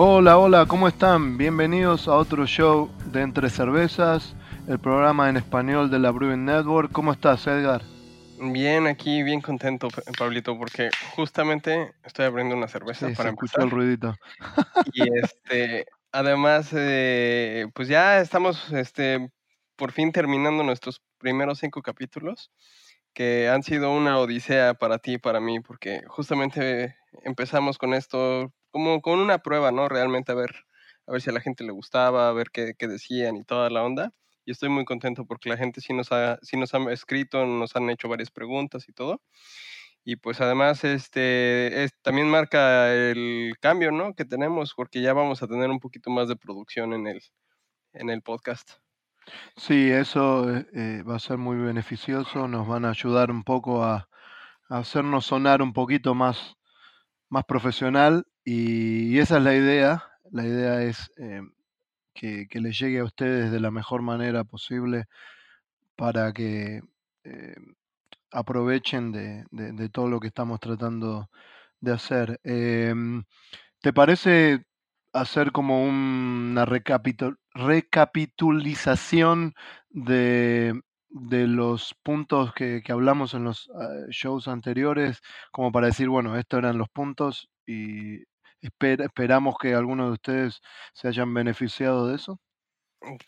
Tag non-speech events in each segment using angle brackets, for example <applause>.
Hola, hola, ¿cómo están? Bienvenidos a otro show de Entre Cervezas, el programa en español de la Brewing Network. ¿Cómo estás, Edgar? Bien, aquí bien contento, Pablito, porque justamente estoy abriendo una cerveza Sí, para se empezar. el ruidito. Y este, además, eh, pues ya estamos este, por fin terminando nuestros primeros cinco capítulos, que han sido una odisea para ti y para mí, porque justamente empezamos con esto como con una prueba, ¿no? Realmente a ver, a ver si a la gente le gustaba, a ver qué, qué decían y toda la onda. Y estoy muy contento porque la gente sí nos ha, sí nos ha escrito, nos han hecho varias preguntas y todo. Y pues además este es- también marca el cambio, ¿no? Que tenemos, porque ya vamos a tener un poquito más de producción en el, en el podcast. Sí, eso eh, va a ser muy beneficioso, nos van a ayudar un poco a, a hacernos sonar un poquito más, más profesional y, esa es la idea. La idea es eh, que, les llegue a ustedes de la mejor manera posible para que eh, aprovechen de, de- todo lo que estamos tratando de hacer. Em, ¿te parece hacer como una recapitu- recapitulización de, de los puntos que, que hablamos en los ah, shows anteriores, como para decir, bueno, estos eran los puntos y esper- esperamos que algunos de ustedes se hayan beneficiado de eso?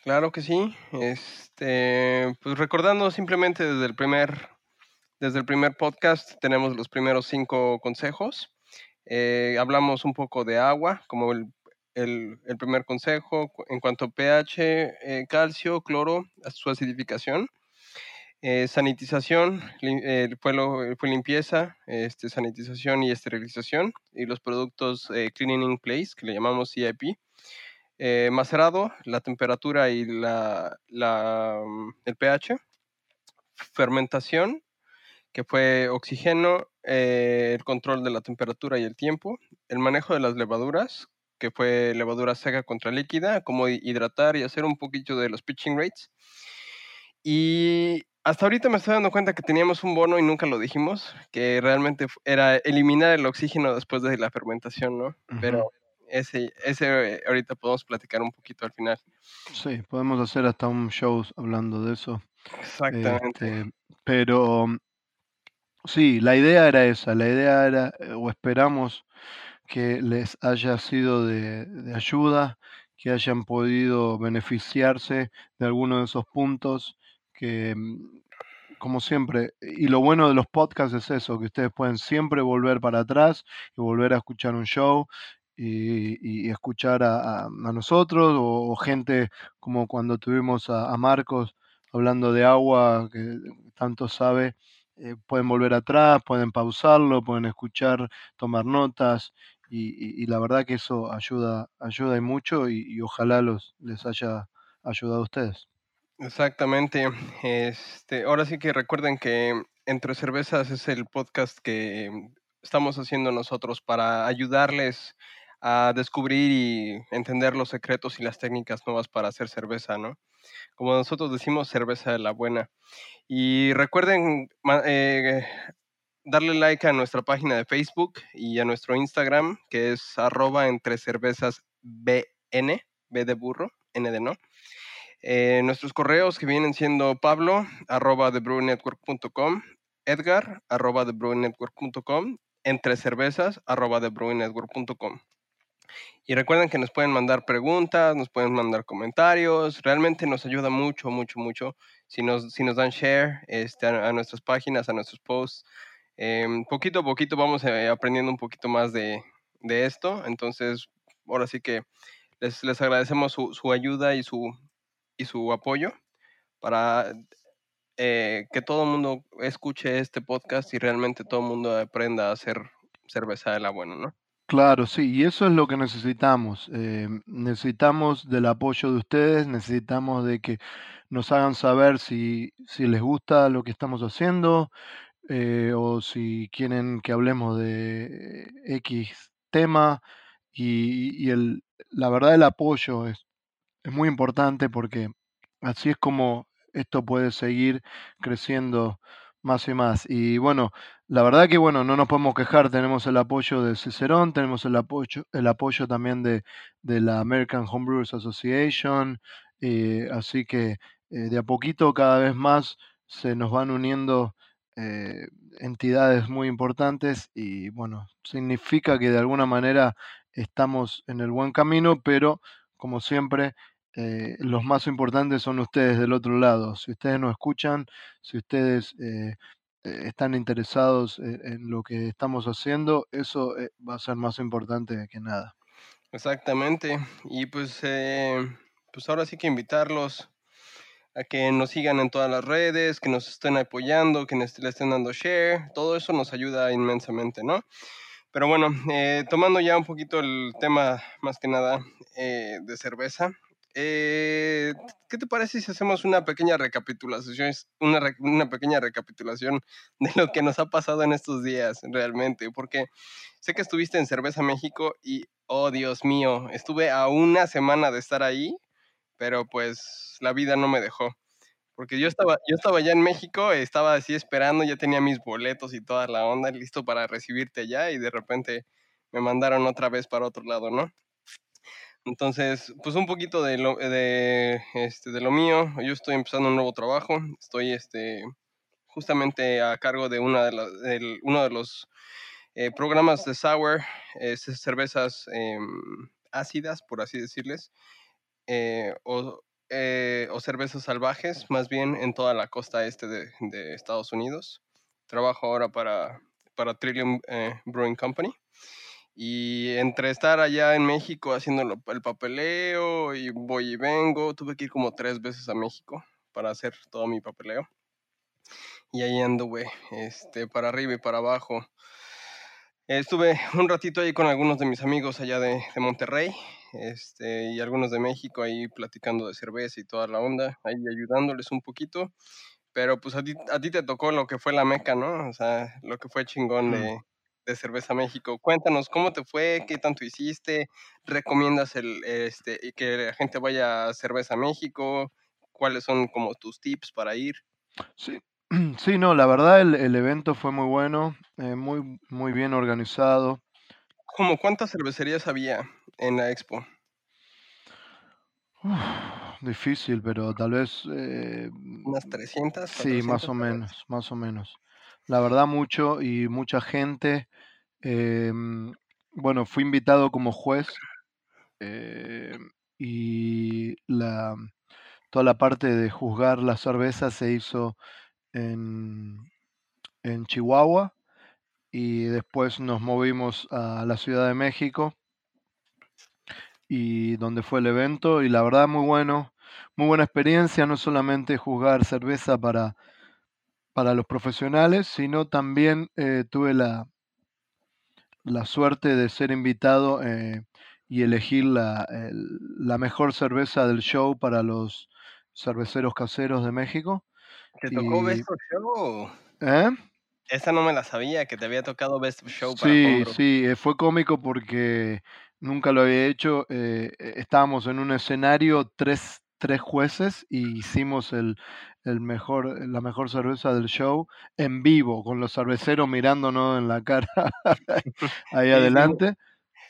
Claro que sí. Este, pues recordando simplemente desde el primer, desde el primer podcast tenemos los primeros cinco consejos. Eh, hablamos un poco de agua, como el, el- primer consejo en cuanto a pH, eh, calcio, cloro, su acidificación. Eh, sanitización, lim- eh, fue, lo- limpieza, este, sanitización y esterilización. Y los productos eh, Cleaning in Place, que le llamamos CIP. Eh, macerado, la temperatura y la, la, mm, el pH. Fermentación, que fue oxígeno, eh, el control de la temperatura y el tiempo. El manejo de las levaduras, que fue levadura seca contra líquida, cómo hi- hidratar y hacer un poquito de los pitching rates. Y hasta ahorita me estoy dando cuenta que teníamos un bono y nunca lo dijimos, que realmente era eliminar el oxígeno después de la fermentación, ¿no? Pero ese, ese eh, ahorita podemos platicar un poquito al final. Sí, podemos hacer hasta un show hablando de eso. Exactamente. Este, pero mm, sí, la idea era esa, la idea era, eh, o esperamos que les haya sido de, de ayuda, que hayan podido beneficiarse de alguno de esos puntos, que como siempre, y lo bueno de los podcasts es eso, que ustedes pueden siempre volver para atrás y volver a escuchar un show y, y escuchar a, a- nosotros o, gente como cuando tuvimos a, Marcos hablando de agua, que tanto sabe, eh, pueden volver atrás, pueden pausarlo, pueden escuchar, tomar notas y la verdad que eso ayuda, ayuda y mucho y, y ojalá los, les haya ayudado a ustedes. Exactamente. Este, ahora sí que recuerden que Entre Cervezas es el podcast que estamos haciendo nosotros para ayudarles a descubrir y entender los secretos y las técnicas nuevas para hacer cerveza, ¿no? Como nosotros decimos, cerveza de la buena. Y recuerden eh, darle like a nuestra página de Facebook y a nuestro Instagram, que es arroba entre cervezas BN, B de burro, N de no. Eh, nuestros correos que vienen siendo Pablo, arroba thebrewingnetwork.com, Edgar, arroba thebrewingnetwork.com, entre cervezas, arroba thebrewingnetwork.com. Y recuerden que nos pueden mandar preguntas, nos pueden mandar comentarios. Realmente nos ayuda mucho, mucho, mucho si nos, si nos dan share este, a, nuestras páginas, a nuestros posts. Em, poquito a poquito vamos eh, aprendiendo un poquito más de, de esto. Entonces, ahora sí que les, les agradecemos su, su ayuda y su, y su apoyo para eh, que todo el mundo escuche este podcast y realmente todo el mundo aprenda a hacer cerveza de la buena, ¿no? Claro, sí, y eso es lo que necesitamos. eh, necesitamos del apoyo de ustedes, necesitamos de que nos hagan saber si, si les gusta lo que estamos haciendo eh, o si quieren que hablemos de X tema. Y, y el, la verdad el apoyo es, es muy importante porque así es como esto puede seguir creciendo más y más. Y bueno, la verdad que bueno, no nos podemos quejar, tenemos el apoyo de Cicerón, tenemos el apoyo, el apoyo también de, de la American Homebrewers Association, eh, así que eh, de a poquito cada vez más se nos van uniendo eh, entidades muy importantes y bueno, significa que de alguna manera estamos en el buen camino, pero como siempre, eh, los más importantes son ustedes del otro lado. Si ustedes nos escuchan, si ustedes eh, eh, están interesados en, en lo que estamos haciendo, eso eh, va a ser más importante que nada. Exactamente. Y pues, eh, pues ahora sí que invitarlos a que nos sigan en todas las redes, que nos estén apoyando, que le estén dando share. Todo eso nos ayuda inmensamente, ¿no? Pero bueno, eh, tomando ya un poquito el tema más que nada eh, de cerveza, eh, ¿qué te parece si hacemos una pequeña recapitulación, una, re- una pequeña recapitulación de lo que nos ha pasado en estos días realmente? Porque sé que estuviste en Cerveza México y, oh Dios mío, estuve a una semana de estar ahí, pero pues la vida no me dejó. Porque yo estaba, yo estaba ya en México, estaba así esperando, ya tenía mis boletos y toda la onda, listo para recibirte allá y de repente me mandaron otra vez para otro lado, ¿no? Entonces, pues un poquito de lo, de, este, de lo mío. Yo estoy empezando un nuevo trabajo. Estoy este, justamente a cargo de una de la- del- uno de los eh, programas de sour, eh, ce- cervezas em, ácidas, por así decirles, eh, o, eh, o cervezas salvajes, más bien en toda la costa este de, Estados Unidos. Trabajo ahora para, para Trillium eh, Brewing Company. Y entre estar allá en México haciendo el papeleo y voy y vengo, tuve que ir como tres veces a México para hacer todo mi papeleo. Y ahí anduve, este, para arriba y para abajo. Estuve <laughs> un ratito ahí con algunos de mis amigos allá de, de Monterrey este, y algunos de México ahí platicando de cerveza y toda la onda, ahí ayudándoles un poquito. Pero pues a ti, a ti te tocó lo que fue la meca, ¿no? O sea, lo que fue chingón de, de Cerveza México. Cuéntanos cómo te fue, qué tanto hiciste, recomiendas el, este, y que la gente vaya a Cerveza México, cuáles son como tus tips para ir. Sí, <clears throat> sí, no, la verdad el, el evento fue muy bueno, eh, muy, muy bien organizado. ¿Cómo cuántas cervecerías había en la expo? Uf, difícil, pero tal vez eh, ¿Unas 300? sí, 400 más o vez? menos, más o menos. La verdad mucho y mucha gente. em, bueno, fui invitado como juez eh, y la, toda la parte de juzgar la cerveza se hizo en, en Chihuahua y después nos movimos a la Ciudad de México y donde fue el evento y la verdad muy bueno, muy buena experiencia, no solamente juzgar cerveza para, para los profesionales, sino también eh, tuve la, la suerte de ser invitado eh, y elegir la, la mejor cerveza del show para los cerveceros caseros de México. ¿Te tocó Y, Best of Show? ¿eh? Esa no me la sabía, que te había tocado Best of Show para Sí, sí, eh, fue cómico porque nunca lo había hecho. eh, eh, estábamos en un escenario, tres, tres jueces, y hicimos el, el mejor, la mejor cerveza del show en vivo, con los cerveceros mirándonos en la cara <laughs> ahí Sí, sí, adelante.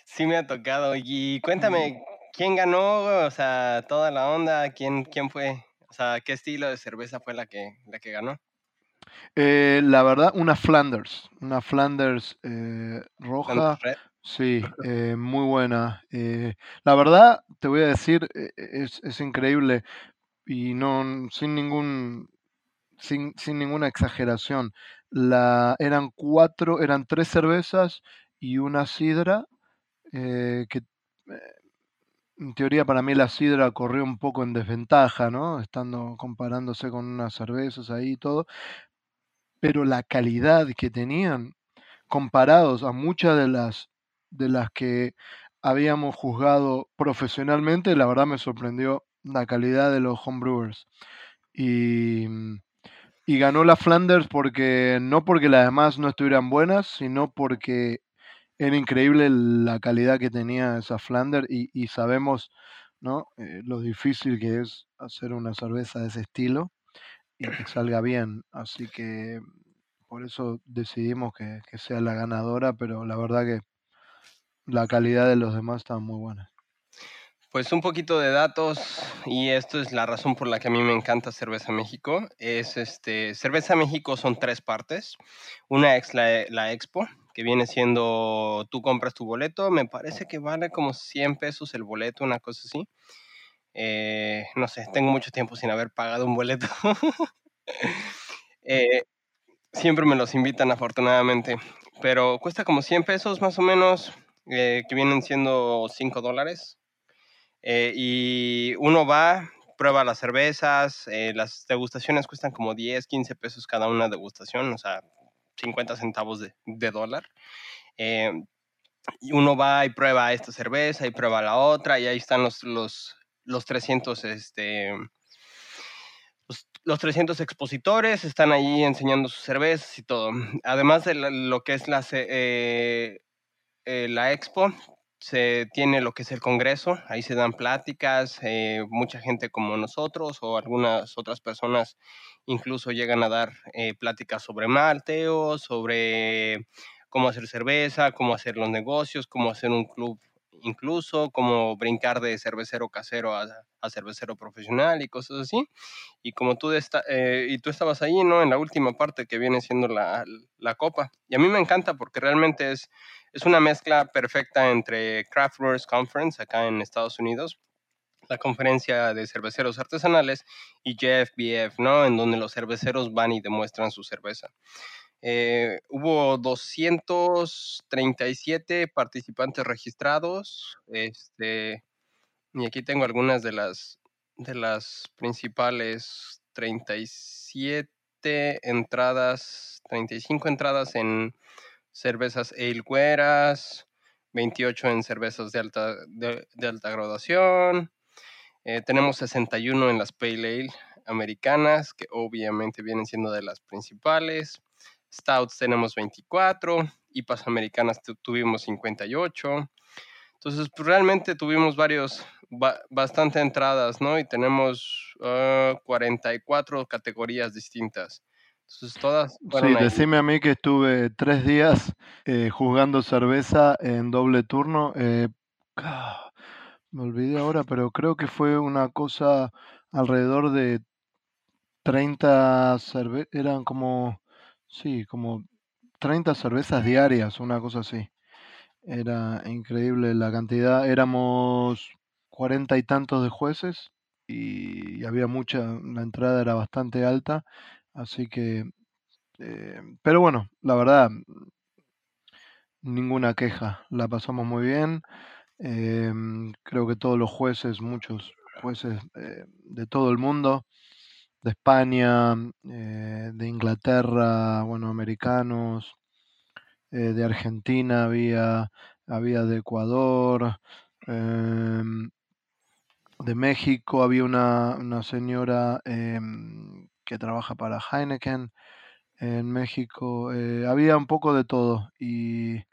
sí me ha tocado. Y cuéntame, ¿quién ganó? O sea, toda la onda, ¿quién, quién fue? O sea, ¿qué estilo de cerveza fue la que, la que ganó? eh, la verdad, una Flanders, una Flanders eh, roja. Red. Sí, <laughs> eh, muy buena. Eh, la verdad, te voy a decir, eh, es, es increíble y no sin ningún sin, sin ninguna exageración. La, eran cuatro, eran tres cervezas y una sidra eh, que en teoría para mí la sidra corrió un poco en desventaja, ¿no? Estando comparándose con unas cervezas ahí y todo. Pero la calidad que tenían, comparados a muchas de las, de las que habíamos juzgado profesionalmente, la verdad me sorprendió la calidad de los homebrewers. Y, y ganó la Flanders porque no porque las demás no estuvieran buenas, sino porque era increíble la calidad que tenía esa Flanders y, sabemos ¿no? Eh, lo difícil que es hacer una cerveza de ese estilo y que salga bien. Así que por eso decidimos que, sea la ganadora, pero la verdad que la calidad de los demás está muy buena. Pues un poquito de datos y esto es la razón por la que a mí me encanta Cerveza México. Es este Cerveza México son tres partes. Una es la, Expo, que viene siendo tú compras tu boleto, me parece que vale como 100 pesos el boleto, una cosa así. Eh, no sé, tengo mucho tiempo sin haber pagado un boleto. <laughs> Eh, siempre me los invitan afortunadamente, pero cuesta como 100 pesos más o menos, eh, que vienen siendo 5 dólares eh, y uno va, prueba las cervezas, eh, las degustaciones cuestan como 10, 15 pesos cada una degustación, o sea, 50 centavos de, dólar. Eh, y uno va y prueba esta cerveza y prueba la otra y ahí están los, los, los 300, este, los, 300 expositores, están ahí enseñando sus cervezas y todo. Además de lo que es la, la expo, se tiene lo que es el Congreso, ahí se dan pláticas, eh, mucha gente como nosotros o algunas otras personas incluso llegan a dar eh, pláticas sobre malteo, sobre cómo hacer cerveza, cómo hacer los negocios, cómo hacer un club incluso, cómo brincar de cervecero casero a, cervecero profesional y cosas así. Y como tú, eh, y tú estabas ahí, ¿no? En la última parte que viene siendo la, copa. Y a mí me encanta porque realmente es es una mezcla perfecta entre Craft Brewers Conference acá en Estados Unidos, la conferencia de cerveceros artesanales, y JFBF, ¿no? En donde los cerveceros van y demuestran su cerveza. Eh, hubo 237 participantes registrados. Este, y aquí tengo algunas de las, de las principales 37 entradas, 35 entradas en cervezas ale güeras, 28 en cervezas de alta, de, alta graduación. Eh, tenemos 61 en las Pale Ale americanas, que obviamente vienen siendo de las principales. Stouts tenemos 24, IPAs americanas tuvimos 58. Entonces, pues, realmente tuvimos varios, bastante entradas, ¿no? Y tenemos 44 ah, categorías distintas todas sí, decime a mí que estuve tres días eh, jugando cerveza en doble turno. Eh, ah, me olvidé ahora, pero creo que fue una cosa alrededor de 30 cervezas, eran como, sí, como 30 cervezas diarias, una cosa así. Era increíble la cantidad, éramos cuarenta y tantos de jueces y había mucha, la entrada era bastante alta Así que, eh, pero bueno, la verdad, ninguna queja, la pasamos muy bien. Em, creo que todos los jueces, muchos jueces eh, de todo el mundo, de España, eh, de Inglaterra, bueno, americanos, de Argentina había, había de Ecuador, em, de México había una, una señora em, que trabaja para Heineken en México. Eh, había un poco de todo y,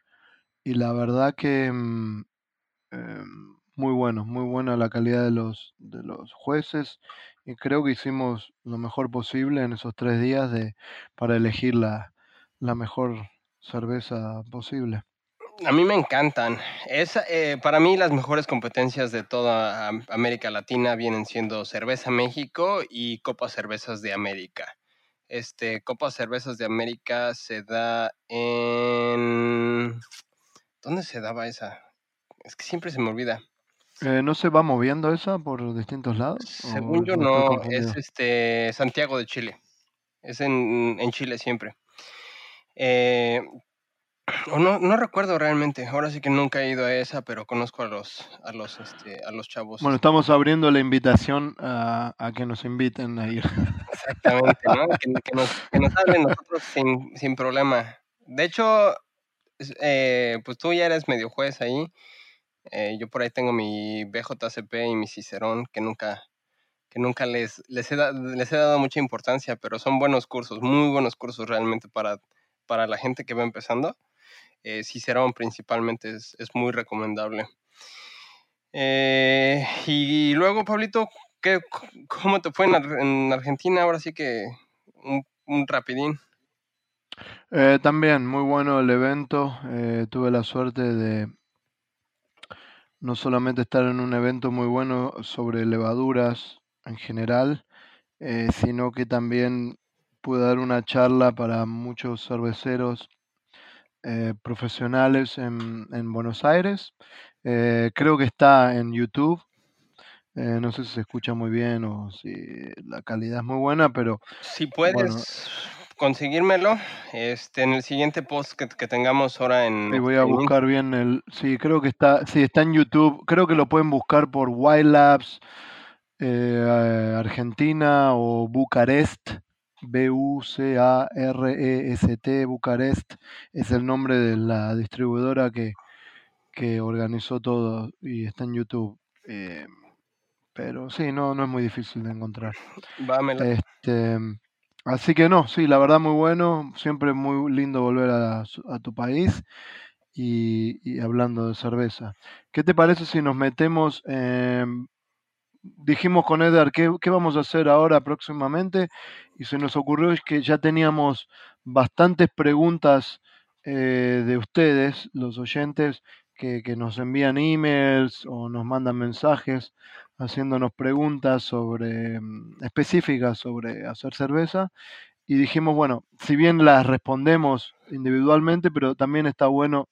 la verdad que em, muy bueno, muy buena la calidad de los, de los jueces y creo que hicimos lo mejor posible en esos tres días de, para elegir la, la mejor cerveza posible. A mí me encantan. Es, eh, para mí las mejores competencias de toda América Latina vienen siendo Cerveza México y Copa Cervezas de América. Este, Copa Cervezas de América se da en... ¿Dónde se daba esa? Es que siempre se me olvida. Eh, ¿No se va moviendo esa por distintos lados? Según yo no, es este Santiago de Chile. Es en, en Chile siempre. Eh, <clears throat> O no, no recuerdo realmente. Ahora sí que nunca he ido a esa, pero conozco a los, a los, este, a los chavos. Bueno, estamos abriendo la invitación a, a que nos inviten a ir. <laughs> Exactamente, ¿no? Que, que nos, que nos hablen nosotros sin, sin problema. De hecho, eh, pues tú ya eres medio juez ahí. Eh, yo por ahí tengo mi BJCP y mi Cicerón, que nunca, que nunca les, les, he da- les he dado mucha importancia, pero son buenos cursos, muy buenos cursos realmente para, para la gente que va empezando. Eh, Cicerón principalmente es, es muy recomendable. Eh, y luego, Pablito, ¿qué, ¿cómo te fue en, Ar- en Argentina? Ahora sí que un, un rapidín. Eh, también, muy bueno el evento. tuve la suerte de no solamente estar en un evento muy bueno sobre levaduras en general, eh, sino que también pude dar una charla para muchos cerveceros eh, profesionales en, en Buenos Aires. Eh, creo que está en YouTube. no sé si se escucha muy bien o si la calidad es muy buena, pero Si puedes bueno, conseguírmelo, este, en el siguiente post que, que tengamos ahora en, Sí, voy a en buscar bien el. Sí, creo que está. Sí, está en YouTube. Creo que lo pueden buscar por Wild Labs eh, Argentina o Bucarest. B-U-C-A-R-E-S-T, Bucarest. Es el nombre de la distribuidora que, que organizó todo y está en YouTube. Eh, pero sí, no, no es muy difícil de encontrar. Va, me la- Este, así que no, sí, la verdad muy bueno. Siempre muy lindo volver a, tu país y, hablando de cerveza. ¿Qué te parece si nos metemos. Dijimos con Edgar ¿qué, vamos a hacer ahora próximamente y se nos ocurrió que ya teníamos bastantes preguntas eh, de ustedes, los oyentes, que, que nos envían emails o nos mandan mensajes haciéndonos preguntas sobre mm, específicas sobre hacer cerveza y dijimos, bueno, si bien las respondemos individualmente, pero también está bueno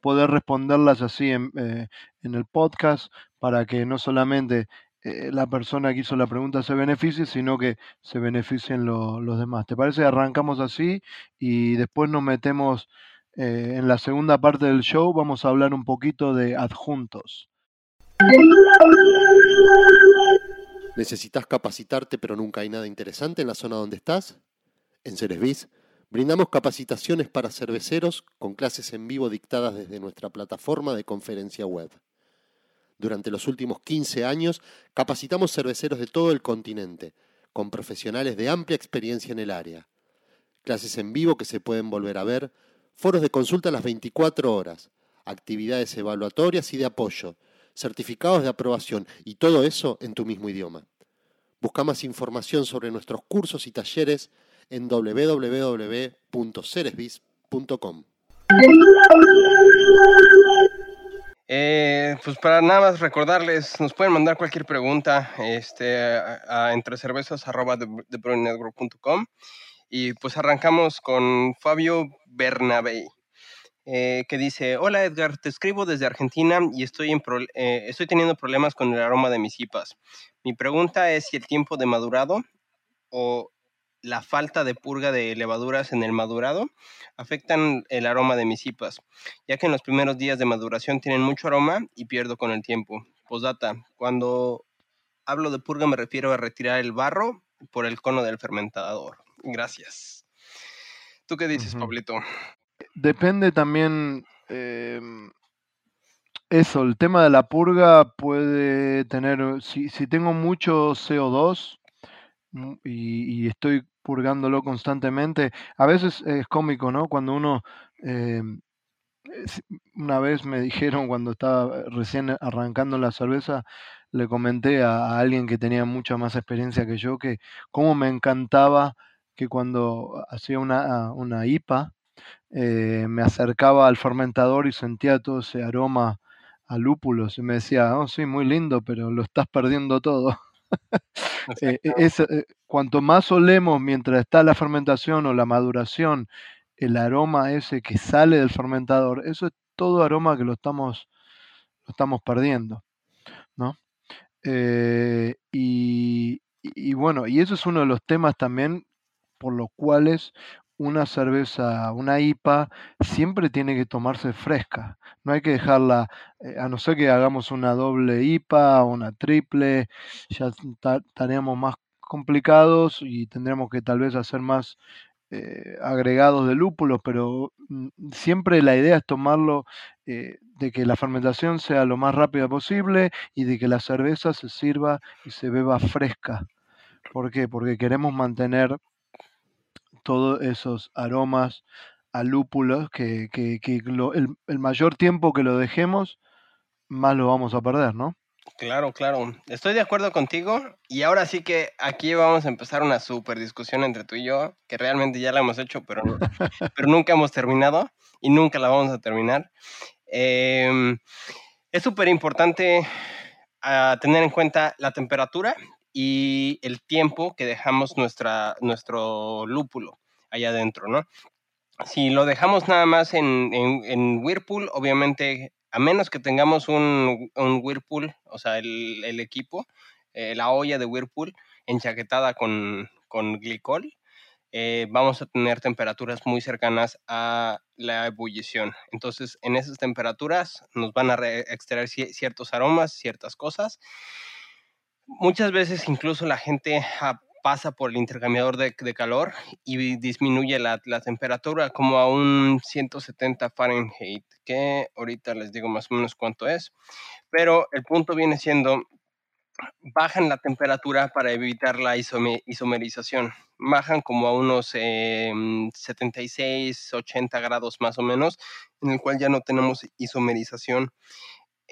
poder responderlas así en, eh, en el podcast para que no solamente eh, la persona que hizo la pregunta se beneficie, sino que se beneficien lo- los demás. ¿Te parece? Arrancamos así y después nos metemos eh, en la segunda parte del show. Vamos a hablar un poquito de adjuntos. ¿Necesitas capacitarte pero nunca hay nada interesante en la zona donde estás? En Ceresbiz brindamos capacitaciones para cerveceros con clases en vivo dictadas desde nuestra plataforma de conferencia web. Durante los últimos 15 años capacitamos cerveceros de todo el continente, con profesionales de amplia experiencia en el área. Clases en vivo que se pueden volver a ver, foros de consulta las 24 horas, actividades evaluatorias y de apoyo, certificados de aprobación y todo eso en tu mismo idioma. Busca más información sobre nuestros cursos y talleres en www.ceresbiz.com. Eh, pues para nada más recordarles, nos pueden mandar cualquier pregunta este, a entrecervezas.com y pues arrancamos con Fabio Bernabé, eh, que dice, hola Edgar, te escribo desde Argentina y estoy, en pro- eh, estoy teniendo problemas con el aroma de mis IPAs. Mi pregunta es si el tiempo de madurado o la falta de purga de levaduras en el madurado afectan el aroma de mis IPAs, ya que en los primeros días de maduración tienen mucho aroma y pierdo con el tiempo. Postdata, cuando hablo de purga me refiero a retirar el barro por el cono del fermentador. Gracias. ¿Tú qué dices. Pablito? Depende también em, eso, el tema de la purga puede tener, si, si tengo mucho CO2 mm, y, estoy purgándolo constantemente, a veces es cómico, ¿no? Cuando uno, em, una vez me <laughs> dijeron cuando estaba recién arrancando la cerveza, le comenté a, a alguien que tenía mucha más experiencia que yo que cómo me encantaba que cuando hacía una, una IPA, eh, me acercaba al fermentador y sentía todo ese aroma a lúpulos y me decía, oh sí, muy lindo, pero lo estás perdiendo todo. <laughs> Eh, es, eh, cuanto más olemos mientras está la fermentación o la maduración, el aroma ese que sale del fermentador, eso es todo aroma que lo estamos, lo estamos perdiendo, ¿no? Eh, y, y bueno, y eso es uno de los temas también por los cuales una cerveza, una IPA, siempre tiene que tomarse fresca. No hay que dejarla, eh, a no ser que hagamos una doble IPA, una triple, ya estaríamos más complicados y tendremos que tal vez hacer más eh, agregados de lúpulos, pero mm, siempre la idea es tomarlo eh, de que la fermentación sea lo más rápida posible y de que la cerveza se sirva y se beba fresca. ¿Por qué? Porque queremos mantener todos esos aromas a lúpulos que, que, el, el, mayor tiempo que lo dejemos, más lo vamos a perder, ¿no? Claro, claro. Estoy de acuerdo contigo. Y ahora sí que aquí vamos a empezar una super discusión entre tú y yo, que realmente ya la hemos hecho, pero, <laughs> pero nunca hemos terminado y nunca la vamos a terminar. Em, es súper importante ah, tener en cuenta la temperatura y el tiempo que dejamos nuestra, nuestro lúpulo allá adentro, ¿no? Si lo dejamos nada más en, en Whirlpool, obviamente a menos que tengamos un, Whirlpool, o sea, el, equipo, eh, la olla de Whirlpool enchaquetada con, con glicol, eh, vamos a tener temperaturas muy cercanas a la ebullición. Entonces, en esas temperaturas nos van a extraer ciertos aromas, ciertas cosas. Muchas veces incluso la gente pasa por el intercambiador de, calor y disminuye la, temperatura como a un 170 Fahrenheit, que ahorita les digo más o menos cuánto es. Pero el punto viene siendo, bajan la temperatura para evitar la isomerización. Bajan como a unos 76, 80 grados más o menos, en el cual ya no tenemos isomerización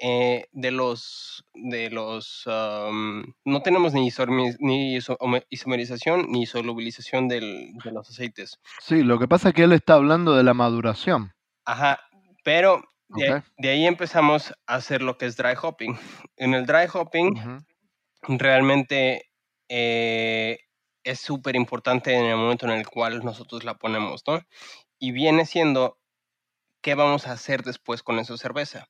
eh, de los, de los no tenemos ni, ni isomerización ni solubilización de los aceites. Sí, lo que pasa es que él está hablando de la maduración. Ajá, pero de, ahí empezamos a hacer lo que es dry hopping. En el dry hopping realmente eh, es súper importante en el momento en el cual nosotros la ponemos, ¿no? Y viene siendo qué vamos a hacer después con esa cerveza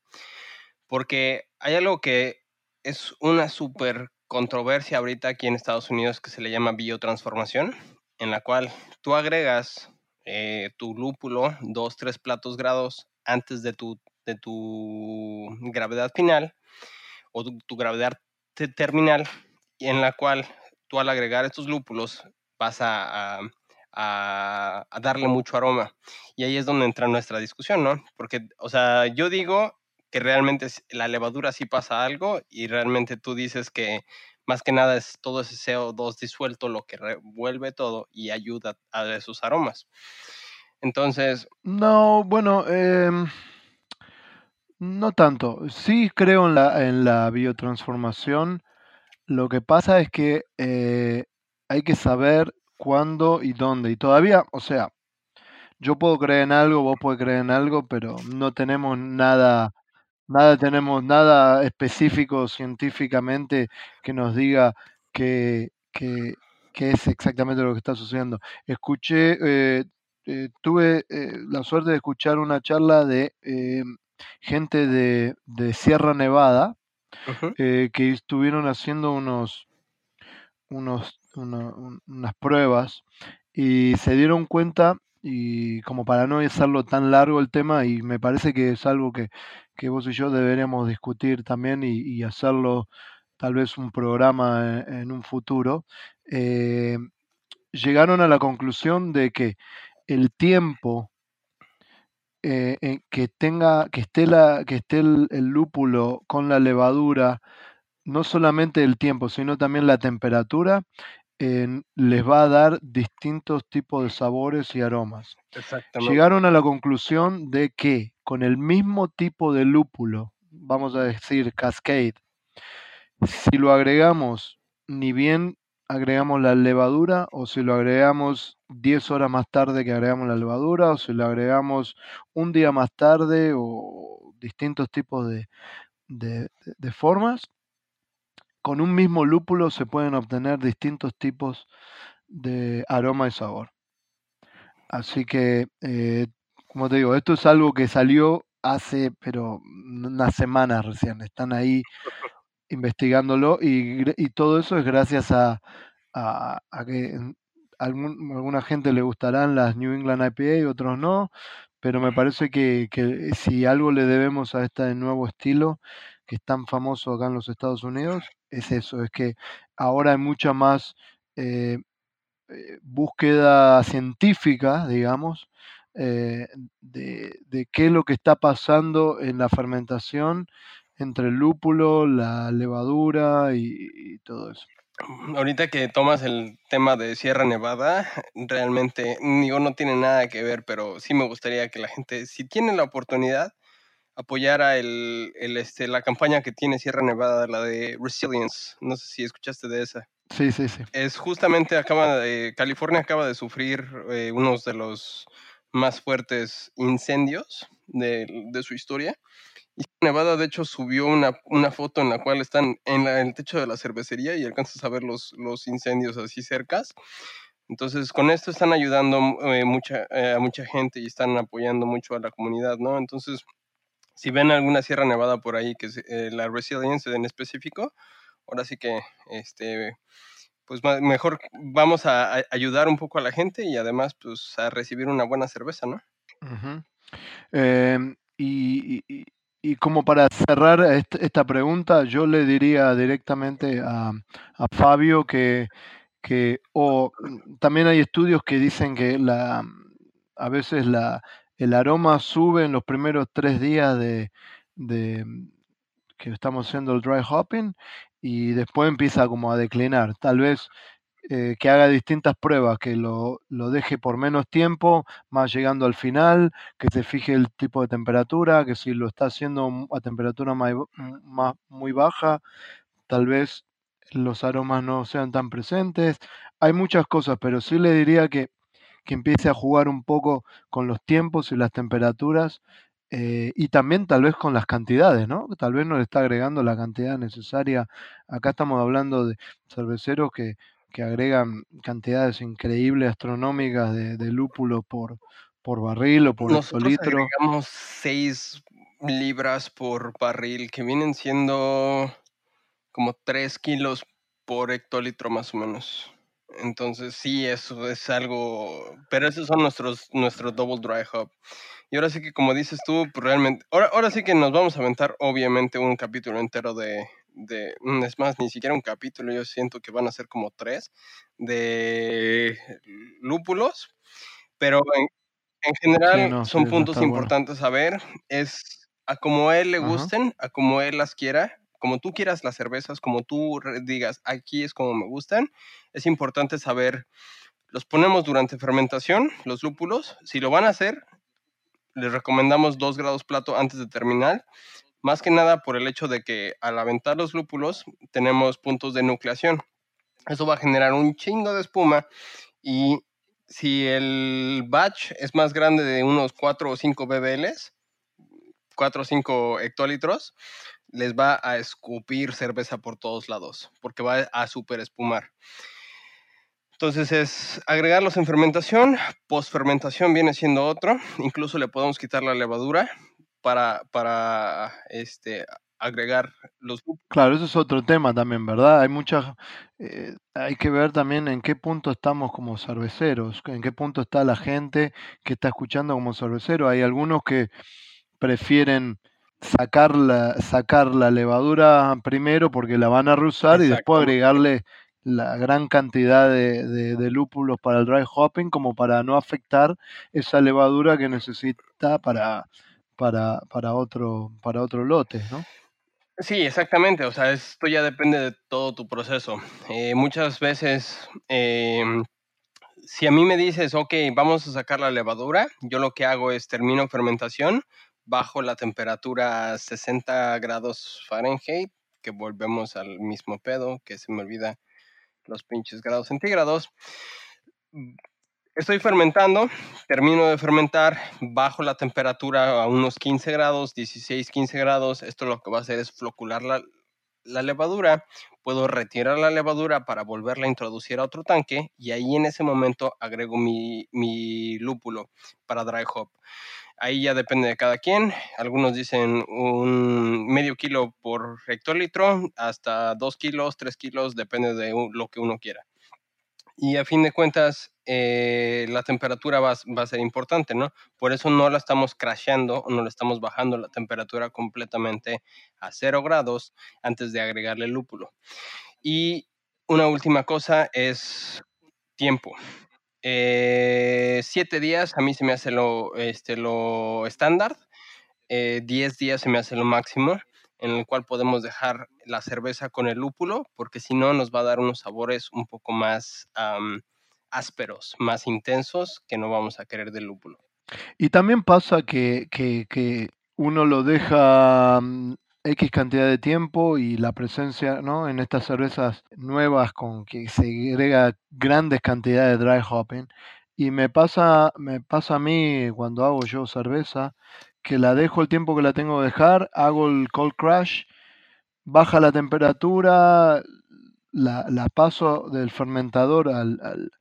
porque hay algo que es una súper controversia ahorita aquí en Estados Unidos que se le llama biotransformación, en la cual tú agregas eh, tu lúpulo, dos, tres platos grados antes de tu, de tu gravedad final o tu, gravedad terminal, y en la cual tú al agregar estos lúpulos vas a, a, a, darle mucho aroma. Y ahí es donde entra nuestra discusión, ¿no? Porque, o sea, yo digo, que realmente la levadura sí pasa algo y realmente tú dices que más que nada es todo ese CO2 disuelto lo que revuelve todo y ayuda a esos aromas. Entonces... No, bueno, em, no tanto. Sí creo en la, en la biotransformación. Lo que pasa es que eh, hay que saber cuándo y dónde. Y todavía, o sea, yo puedo creer en algo, vos puedes creer en algo, pero no tenemos nada nada tenemos nada específico científicamente que nos diga que, que, es exactamente lo que está sucediendo. Escuché, eh, eh, tuve eh, la suerte de escuchar una charla de gente de, de, Sierra Nevada que estuvieron haciendo unos, unos unas pruebas y se dieron cuenta y como para no hacerlo tan largo el tema y me parece que es algo que, que vos y yo deberíamos discutir también y, hacerlo tal vez un programa en, un futuro, eh, llegaron a la conclusión de que el tiempo eh, que tenga, que esté, la, que esté el, lúpulo con la levadura, no solamente el tiempo, sino también la temperatura, les va a dar distintos tipos de sabores y aromas. Llegaron a la conclusión de que con el mismo tipo de lúpulo, vamos a decir Cascade, si lo agregamos, ni bien agregamos la levadura, o si lo agregamos 10 horas más tarde que agregamos la levadura, o si lo agregamos un día más tarde, o distintos tipos de, de formas, con un mismo lúpulo se pueden obtener distintos tipos de aroma y sabor. Así que, eh, como te digo, esto es algo que salió hace, pero unas semanas recién. Están ahí <laughs> investigándolo y, todo eso es gracias a, a, algún, alguna gente le gustarán las New England IPA, otros no, pero me parece que, que si algo le debemos a este nuevo estilo, que es tan famoso acá en los Estados Unidos, es eso, es que ahora hay mucha más eh, eh, búsqueda científica, digamos, eh, de, de, qué es lo que está pasando en la fermentación entre el lúpulo, la levadura y, todo eso. Ahorita que tomas el tema de Sierra Nevada, <laughs> realmente digo, no tiene nada que ver, pero sí me gustaría que la gente, si tiene la oportunidad, apoyara el, el, este, la campaña que tiene Sierra Nevada, la de Resilience. No sé si escuchaste de esa. Sí, sí, sí. Es justamente, acaba de, California acaba de sufrir eh, unos de los más fuertes incendios de, de su historia. Y Nevada, de hecho, subió una, una foto en la cual están en, el techo de la cervecería y alcanzas a ver los, los incendios así cercas. Entonces, con esto están ayudando eh, mucha, eh, a mucha gente y están apoyando mucho a la comunidad, ¿no? Entonces, si ven alguna Sierra Nevada por ahí, que es eh, la Resilience en específico, ahora sí que, este, pues mejor vamos a, ayudar un poco a la gente y además, pues, a recibir una buena cerveza, ¿no? Em, y, y, como para cerrar esta pregunta, yo le diría directamente a, a Fabio que, que o también hay estudios que dicen que la a veces la, el aroma sube en los primeros tres días de, que estamos haciendo el dry hopping y después empieza como a declinar. Tal vez eh, que haga distintas pruebas, que lo, lo, deje por menos tiempo, más llegando al final, que se fije el tipo de temperatura, que si lo está haciendo a temperatura más, muy baja, tal vez los aromas no sean tan presentes. Hay muchas cosas, pero sí le diría que que empiece a jugar un poco con los tiempos y las temperaturas eh, y también tal vez con las cantidades, ¿no? Tal vez no le está agregando la cantidad necesaria. Acá estamos hablando de cerveceros que, que agregan cantidades increíbles, astronómicas de, de lúpulo por, por barril o por litro. Agregamos 6 libras por barril, que vienen siendo como 3 kilos por hectolitro más o menos. Entonces sí, eso es algo, pero esos son nuestros, nuestros double dry hop. Y ahora sí que como dices tú, pues realmente, ahora, ahora sí que nos vamos a aventar obviamente un capítulo entero de, de, mm, es más, ni siquiera un capítulo, yo siento que van a ser como tres, de lúpulos, pero en, general son puntos importantes a ver, es a como él le gusten, a como él las quiera, como tú quieras las cervezas, como tú digas, aquí es como me gustan, es importante saber, los ponemos durante fermentación, los lúpulos, si lo van a hacer, les recomendamos 2 grados plato antes de terminar, más que nada por el hecho de que al aventar los lúpulos tenemos puntos de nucleación. Eso va a generar un chingo de espuma y si el batch es más grande de unos 4 o 5 bbls, 4 o 5 hectolitros, les va a escupir cerveza por todos lados, porque va a super espumar. Entonces es agregarlos en fermentación, postfermentación viene siendo otro, incluso le podemos quitar la levadura para, para este, agregar los Claro, eso es otro tema también, ¿verdad? Hay muchas, eh, hay que ver también en qué punto estamos como cerveceros, en qué punto está la gente que está escuchando como cervecero. Hay algunos que prefieren sacar la, sacar la levadura primero porque la van a rusar y después agregarle la gran cantidad de, de, lúpulos para el dry hopping como para no afectar esa levadura que necesita para, para, para, otro, para otro lote, ¿no? Sí, exactamente. O sea, esto ya depende de todo tu proceso. Eh, muchas veces, em, si a mí me dices, ok, vamos a sacar la levadura, yo lo que hago es termino fermentación, bajo la temperatura 60 grados Fahrenheit, que volvemos al mismo pedo, que se me olvida los pinches grados centígrados. Mm, estoy fermentando, termino de fermentar, bajo la temperatura a unos 15 grados, 16, 15 grados. Esto lo que va a hacer es flocular la, la levadura. Puedo retirar la levadura para volverla a introducir a otro tanque y ahí en ese momento agrego mi, mi lúpulo para dry hop. Ahí ya depende de cada quien. Algunos dicen un medio kilo por hectolitro, hasta dos kilos, tres kilos, depende de lo que uno quiera. Y a fin de cuentas, eh, la temperatura va, va a ser importante, ¿no? Por eso no la estamos crasheando, no le estamos bajando la temperatura completamente a cero grados antes de agregarle lúpulo. Y una última cosa es tiempo. Eh, siete días a mí se me hace lo, este, lo estándar. Eh, diez días se me hace lo máximo en el cual podemos dejar la cerveza con el lúpulo, porque si no nos va a dar unos sabores un poco más ásperos, más intensos, que no vamos a querer del lúpulo. Y también pasa que, que, que uno lo deja mm, X cantidad de tiempo y la presencia, ¿no? En estas cervezas nuevas con que se agrega grandes cantidades de dry hopping. Y me pasa, me pasa a mí cuando hago yo cerveza, que la dejo el tiempo que la tengo que dejar, hago el cold crash, baja la temperatura, la, la paso del fermentador al, al,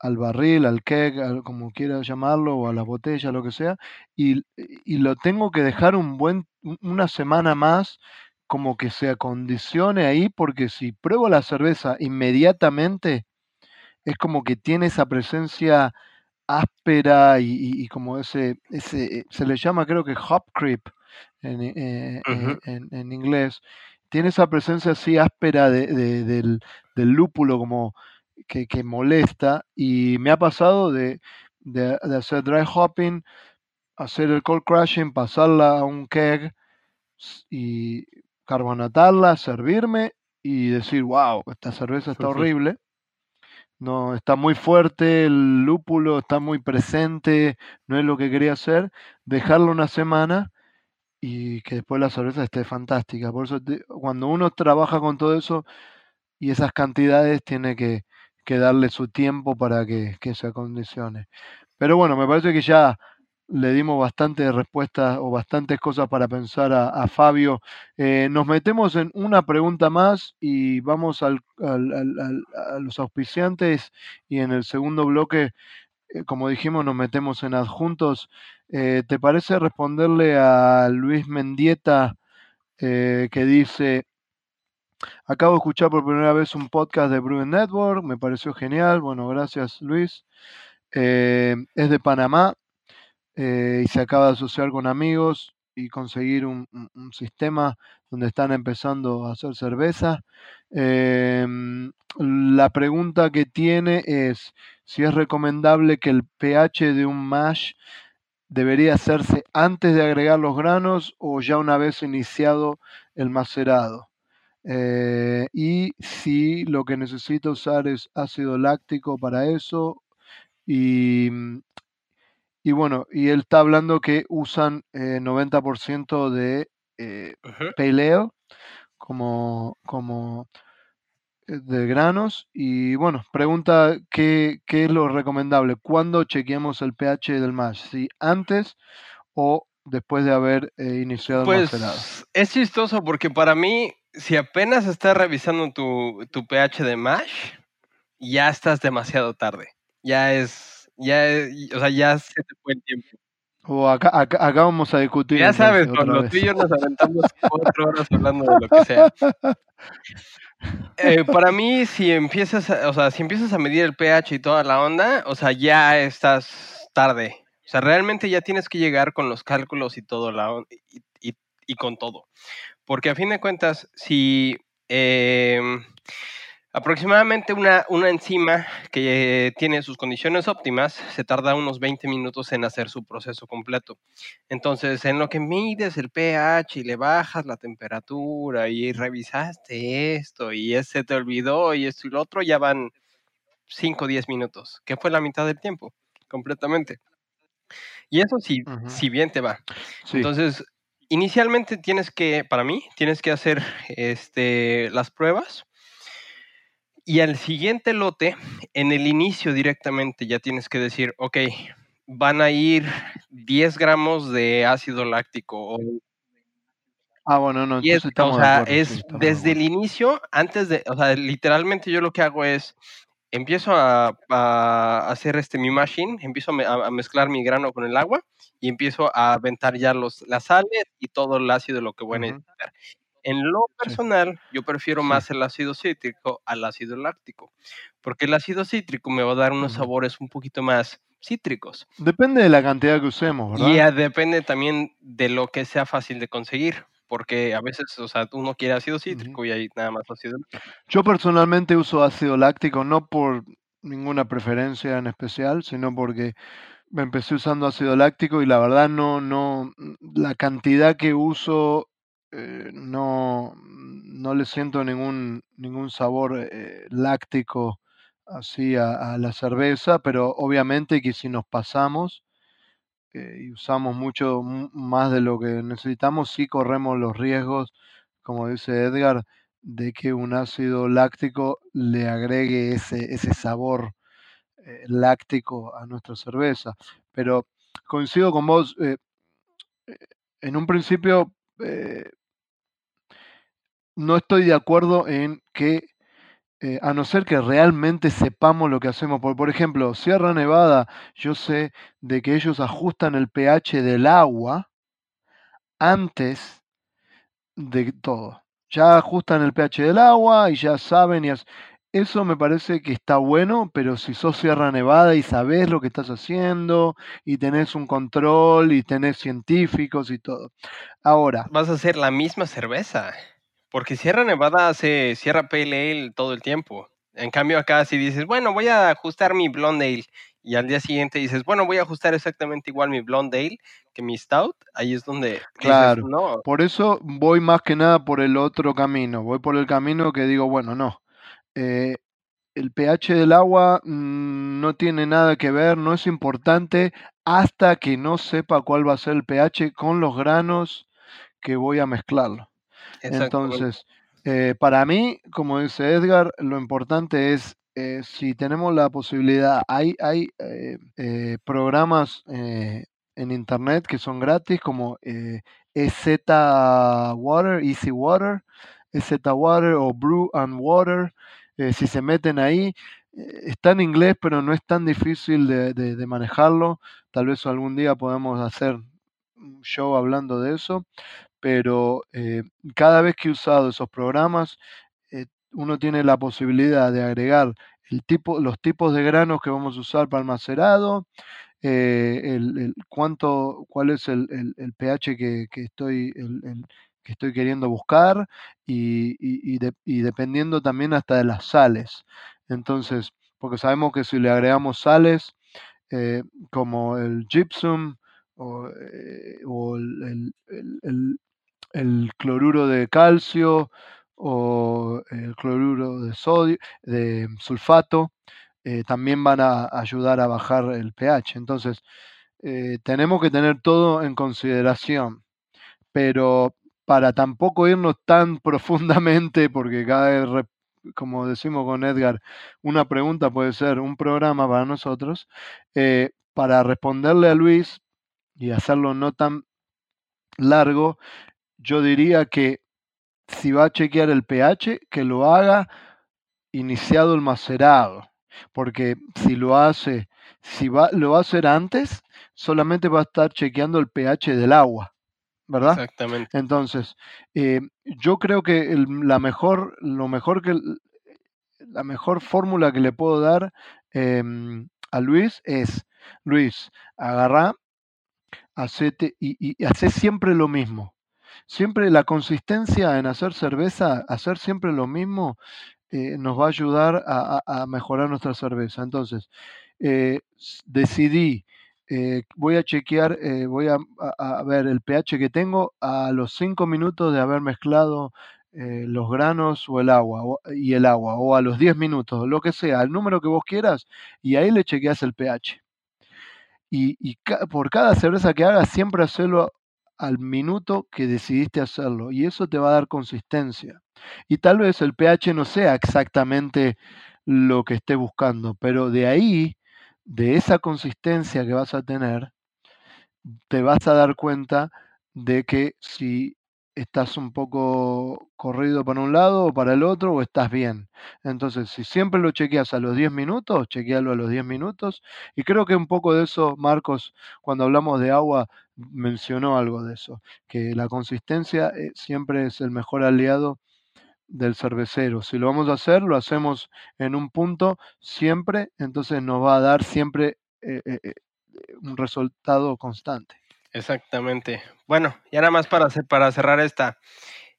al barril, al keg, al- como quiera llamarlo, o a la botella, lo que sea, y, y lo tengo que dejar un buen, un- una semana más como que se acondicione ahí, porque si pruebo la cerveza inmediatamente, es como que tiene esa presencia áspera y, y- y como ese, ese, se le llama creo que hop creep en, eh, eh, Ujú. en- en inglés. Tiene esa presencia así áspera de- de- del, del lúpulo como que, que molesta y me ha pasado de, de- de hacer dry hopping, hacer el cold crushing, pasarla a un keg y carbonatarla, servirme y decir, wow, esta cerveza está horrible. No, está muy fuerte, el lúpulo está muy presente, no es lo que quería hacer. Dejarlo una semana y que después la cerveza esté fantástica. Por eso te- cuando uno trabaja con todo eso y esas cantidades, tiene que, que darle su tiempo para que, que se acondicione. Pero bueno, me parece que ya le dimos bastantes respuestas o bastantes cosas para pensar a, Fabio. Eh, nos metemos en una pregunta más y vamos al, a los auspiciantes y en el segundo bloque, eh, como dijimos, nos metemos en adjuntos. Eh, ¿Te parece responderle a Luis Mendieta que dice, acabo de escuchar por primera vez un podcast de Brewing Network, me pareció genial, bueno, gracias Luis. Eh, es de Panamá eh, y se acaba de asociar con amigos y conseguir un sistema donde están empezando a hacer cerveza. Em, la pregunta que tiene es si es recomendable que el pH de un mash debería hacerse antes de agregar los granos o ya una vez iniciado el macerado. Eh, y si lo que necesito usar es ácido láctico para eso y, y bueno, y él está hablando que usan eh, 90% de eh, Ujú. pale ale como, como eh, de granos. Y bueno, pregunta qué, qué es lo recomendable, cuándo chequeamos el pH del mash, si antes o después de haber eh, iniciado el macerado. Pues es chistoso porque para mí, si apenas estás revisando tu, tu pH de mash, ya estás demasiado tarde. Ya es, ya, es- o sea, ya se te fue el tiempo. O acá, acá, acá vamos a discutir. Ya sabes, otra cuando vez. tú y yo nos aventamos <laughs> cuatro horas hablando de lo que sea. Eh, para mí, si empiezas, a, o sea, si empiezas a medir el pH y toda la onda, o sea, ya estás tarde. O sea, realmente ya tienes que llegar con los cálculos y todo la y- y con todo. Porque a fin de cuentas, si em, aproximadamente una, una enzima que tiene sus condiciones óptimas se tarda unos 20 minutos en hacer su proceso completo. Entonces, en lo que mides el pH y le bajas la temperatura y revisaste esto y ese se te olvidó y esto y lo otro, ya van 5 o 10 minutos, que fue la mitad del tiempo, completamente. Y eso sí, si bien te va. Sí. Entonces, inicialmente tienes que, para mí, tienes que hacer este, las pruebas. Y al siguiente lote, en el inicio directamente, ya tienes que decir, ok, van a ir 10 gramos de ácido láctico o ah, bueno, no, estamos o de sea, acuerdo, es desde el inicio, antes de, o sea, literalmente yo lo que hago es, empiezo a, a hacer este mi machine, empiezo a, me- a- a mezclar mi grano con el agua y empiezo a aventar ya los, las sales y todo el ácido lo que voy a necesitar. En lo personal, yo prefiero más el ácido cítrico al ácido láctico, porque el ácido cítrico me va a dar unos sabores un poquito más cítricos. Depende de la cantidad que usemos, Y ¿verdad? ya depende también de lo que sea fácil de conseguir, porque a veces, o sea, uno quiere ácido cítrico y hay nada más ácido láctico. Yo personalmente uso ácido láctico no por ninguna preferencia en especial, sino porque me empecé usando ácido láctico y la verdad no, no, la cantidad que uso eh, no, no le siento ningún, ningún sabor eh, láctico así a, a la cerveza, pero obviamente que si nos pasamos y usamos mucho más de lo que necesitamos, sí corremos los riesgos, como dice Edgar, de que un ácido láctico le agregue ese, ese sabor eh, láctico a nuestra cerveza. Pero coincido con vos, eh, eh, en un principio no estoy de acuerdo en que, eh, a no ser que realmente sepamos lo que hacemos, por, ejemplo, Sierra Nevada, yo sé de que ellos ajustan el pH del agua antes de todo. Ya ajustan el pH del agua y ya saben y eso me parece que está bueno, pero si sos Sierra Nevada y sabés lo que estás haciendo y tenés un control y tenés científicos y todo. Ahora, Vas a hacer la misma cerveza, porque Sierra Nevada hace Sierra Pale Ale todo el tiempo. En cambio acá si dices, bueno, voy a ajustar mi Blonde Ale, y al día siguiente dices, bueno, voy a ajustar exactamente igual mi Blonde Ale que mi Stout, ahí es donde dices, Claro. no, por eso voy más que nada por el otro camino. Voy por el camino que digo, bueno, no. eh, el pH del agua mm, no tiene nada que ver, no es importante hasta que no sepa cuál va a ser el pH con los granos que voy a mezclarlo. Entonces, eh, para mí, como dice Edgar, lo importante es eh, si tenemos la posibilidad, hay, hay eh, eh, programas eh, en internet que son gratis como eh, EZ Water, Easy Water, EZ Water o Brew and Water. si se meten ahí, está en inglés, pero no es tan difícil de, de- de manejarlo. Tal vez algún día podemos hacer un show hablando de eso pero eh, cada vez que he usado esos programas, eh, uno tiene la posibilidad de agregar el tipo, los tipos de granos que vamos a usar para el macerado, eh, el, el cuánto, cuál es el, pH que, estoy, que estoy queriendo buscar y, y- y de- y dependiendo también hasta de las sales. Entonces, porque sabemos que si le agregamos sales, como el gypsum o, eh, el, el- el- cloruro de calcio o el cloruro de sodio, de sulfato, eh, también van a ayudar a bajar el pH. Entonces, eh, tenemos que tener todo en consideración, pero para tampoco irnos tan <laughs> profundamente, porque cada como decimos con Edgar, una pregunta puede ser un programa para nosotros, para responderle a Luis y hacerlo no tan largo, yo diría que si va a chequear el pH, que lo haga iniciado el macerado, porque si lo hace, si va, lo va a hacer antes, solamente va a estar chequeando el pH del agua, ¿verdad? Exactamente. Entonces, eh, yo creo que el- la mejor, lo mejor que la mejor fórmula que le puedo dar em, a Luis es, Luis, agarrá, hacete y, y hacé siempre lo mismo. Siempre la consistencia en hacer cerveza, hacer siempre lo mismo, eh, nos va a ayudar a, a- mejorar nuestra cerveza. Entonces, eh, decidí, eh, voy a chequear, voy a, a- ver el pH que tengo a los 5 minutos de haber mezclado los granos o el agua o- y el agua, o a los 10 minutos, lo que sea, el número que vos quieras, y ahí le chequeas el pH. Y, por cada cerveza que hagas, siempre hacerlo al minuto que decidiste hacerlo. Y eso te va a dar consistencia. Y tal vez el pH no sea exactamente lo que estés buscando, pero de ahí, de esa consistencia que vas a tener, te vas a dar cuenta de que si estás un poco corrido para un lado o para el otro o estás bien. Entonces, si siempre lo chequeas a los 10 minutos, chequealo a los 10 minutos. Y creo que un poco de eso, Marcos, cuando hablamos de agua, mencionó algo de eso, que la consistencia eh, siempre es el mejor aliado del cervecero. Si lo vamos a hacer, lo hacemos en un punto siempre, entonces nos va a dar siempre eh, eh, un resultado constante. Exactamente. Bueno, ya nada más para, para cerrar esta.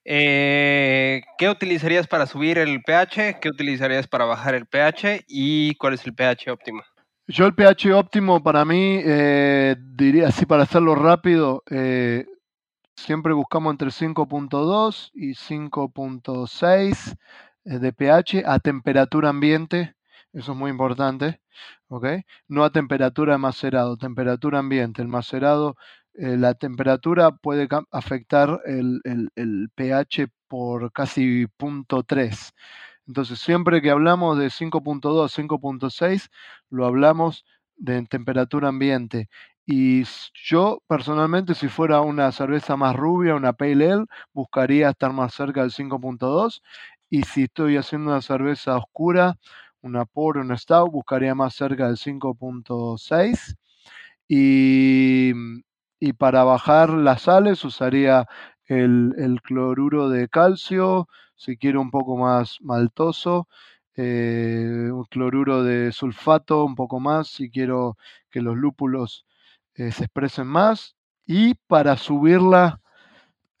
Eh, ¿Qué utilizarías para subir el pH? ¿Qué utilizarías para bajar el pH? ¿Y cuál es el pH óptimo? Yo el pH óptimo para mí, eh, diría así para hacerlo rápido, eh, siempre buscamos entre 5.2 y 5.6 de pH a temperatura ambiente, eso es muy importante, ¿ok? No a temperatura de macerado, temperatura ambiente. El macerado eh, la temperatura puede afectar el, pH por casi 0.3. Entonces, siempre que hablamos de 5.2, 5.6, lo hablamos de temperatura ambiente. Y yo personalmente, si fuera una cerveza más rubia, una Pale Ale, buscaría estar más cerca del 5.2. Y si estoy haciendo una cerveza oscura, una Pour, una Stout, buscaría más cerca del 5.6. Y y para bajar las sales usaría el, cloruro de calcio, si quiero un poco más maltoso, eh, un cloruro de sulfato un poco más, si quiero que los lúpulos eh, se expresen más. Y para subirla,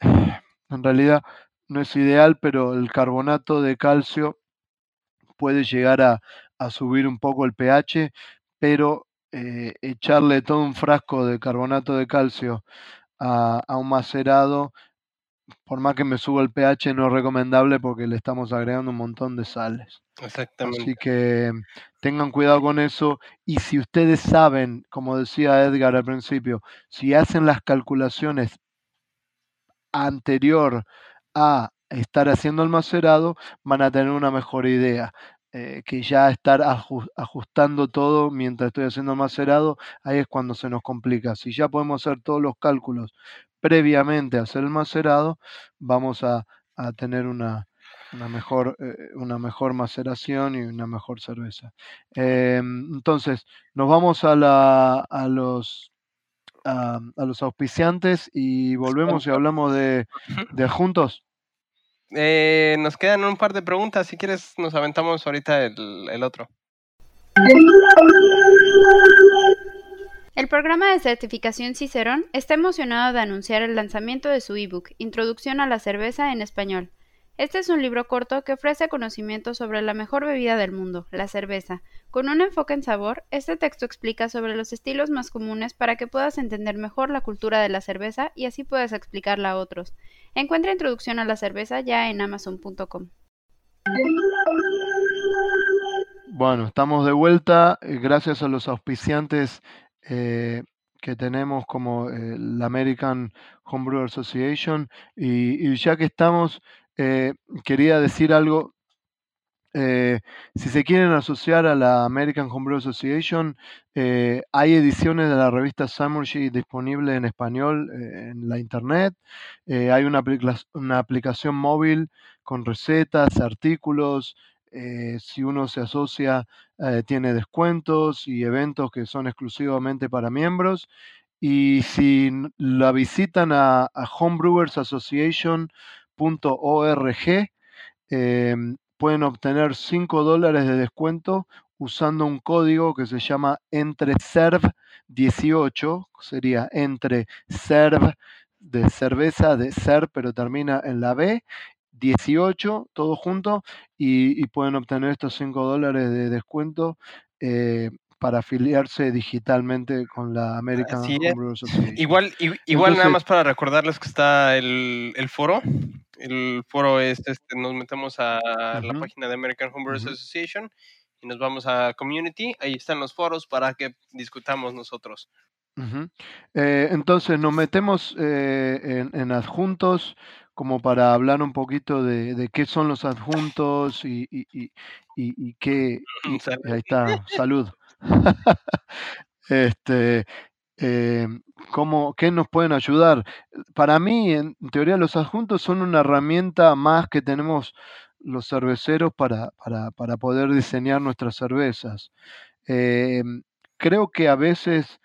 <sighs> en realidad no es ideal, pero el carbonato de calcio puede llegar a, a subir un poco el pH, pero eh, echarle todo un frasco de carbonato de calcio a, un macerado, por más que me suba el pH, no es recomendable porque le estamos agregando un montón de sales. Exactamente. Así que tengan cuidado con eso. Y si ustedes saben, como decía Edgar al principio, si hacen las calculaciones anterior a estar haciendo el macerado, van a tener una mejor idea. Eh, que ya estar ajustando todo mientras estoy haciendo macerado, ahí es cuando se nos complica. Si ya podemos hacer todos los cálculos previamente a hacer el macerado, vamos a, tener una, mejor, eh, una mejor maceración y una mejor cerveza. Em, entonces, nos vamos a, la, a los a, los auspiciantes y volvemos y hablamos de, de juntos. Eh, nos quedan un par de preguntas. Si quieres, nos aventamos ahorita el, otro. El programa de certificación Cicerón está emocionado de anunciar el lanzamiento de su ebook Introducción a la cerveza en español. Este es un libro corto que ofrece conocimiento sobre la mejor bebida del mundo, la cerveza. Con un enfoque en sabor, este texto explica sobre los estilos más comunes para que puedas entender mejor la cultura de la cerveza y así puedas explicarla a otros. Encuentra introducción a la cerveza ya en amazon.com. Bueno, estamos de vuelta eh, gracias a los auspiciantes eh, que tenemos como eh, la American Homebrew Association y, ya que estamos eh, quería decir algo. Eh, si se quieren asociar a la American Homebrew Association, eh, hay ediciones de la revista Summershy disponible en español en la internet. hay una, aplicación móvil con recetas, artículos. si uno se asocia, tiene descuentos y eventos que son exclusivamente para miembros. Y si la visitan a, a Homebrewers Association, em, pueden obtener 5 dólares de descuento usando un código que se llama EntreServ18, sería entre serv de cerveza, de ser, pero termina en la B, 18, todo junto, y, pueden obtener estos 5 dólares de descuento eh, para afiliarse digitalmente con la American Homebrew Association. Igual, igual nada más para recordarles que está el, el foro el foro es, este, nos metemos a la página de American Homebrewers Association y nos vamos a Community. Ahí están los foros para que discutamos nosotros. Eh, entonces nos metemos eh, en, adjuntos como para hablar un poquito de, qué son los adjuntos y, y, y, qué... <laughs> ahí está, salud. <laughs> este, eh, ¿cómo, ¿qué nos pueden ayudar? Para mí, en teoría, los adjuntos son una herramienta más que tenemos los cerveceros para, para, para poder diseñar nuestras cervezas. Eh, creo que a veces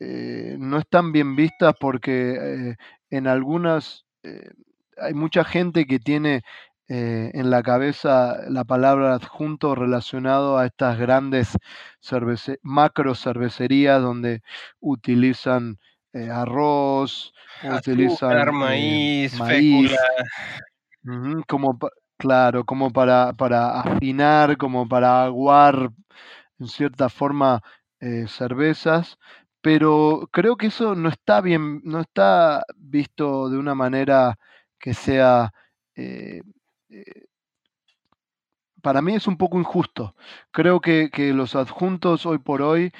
eh, no están bien vistas porque en algunas hay mucha gente que tiene en la cabeza la palabra adjunto relacionado a estas grandes macro cervecerías donde utilizan arroz, utilizan maíz, maíz. Como Claro, como para, para afinar, como para aguar en cierta forma eh, cervezas, pero creo que eso no está bien, no está visto de una manera que sea eh, eh, para mí es un poco injusto. Creo que, que los adjuntos hoy por hoy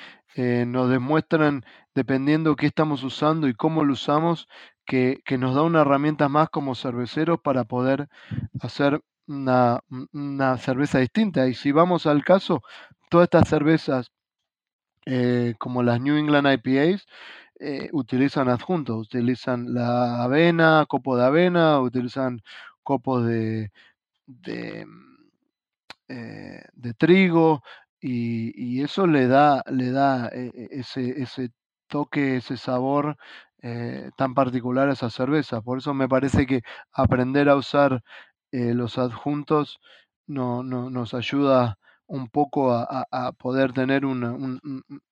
nos demuestran, dependiendo qué estamos usando y cómo lo usamos, que, nos da una herramienta más como cerveceros para poder hacer una, una, cerveza distinta. Y si vamos al caso, todas estas cervezas, eh, como las New England IPAs, eh, utilizan adjuntos, utilizan la avena, copo de avena, utilizan copos de, de, eh, de trigo, y, y, eso le da, le da ese, ese toque, ese sabor eh, tan particular a esa cerveza. Por eso me parece que aprender a usar eh, los adjuntos no, no, nos ayuda un poco a, poder tener una,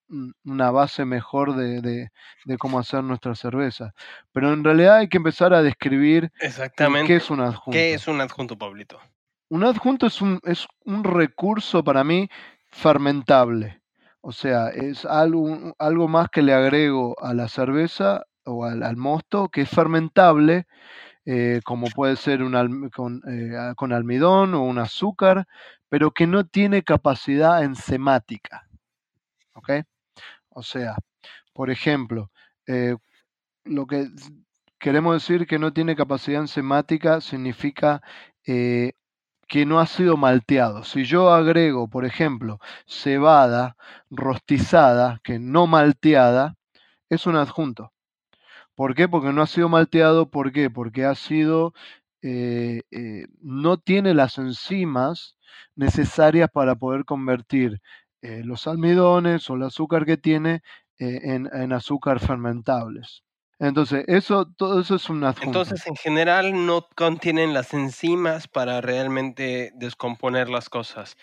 una base mejor de, de, cómo hacer nuestra cerveza. Pero en realidad hay que empezar a describir Exactamente. qué es un adjunto. ¿Qué es un adjunto, Pablito? Un adjunto es un, es un recurso para mí fermentable. O sea, es algo, algo más que le agrego a la cerveza o al, mosto que es fermentable, eh, como puede ser un con, eh, con, almidón o un azúcar, pero que no tiene capacidad enzimática. ¿Ok? O sea, por ejemplo, eh, lo que queremos decir que no tiene capacidad enzimática significa que no ha sido malteado. Si yo agrego, por ejemplo, cebada rostizada, que no malteada, es un adjunto. ¿Por qué? Porque no ha sido malteado. ¿Por qué? Porque ha sido, eh, eh, no tiene las enzimas necesarias para poder convertir eh, los almidones o el azúcar que tiene en, en, azúcar fermentables. Entonces, eso, todo eso es un adjunto. Entonces, en general, no contienen las enzimas para realmente descomponer las cosas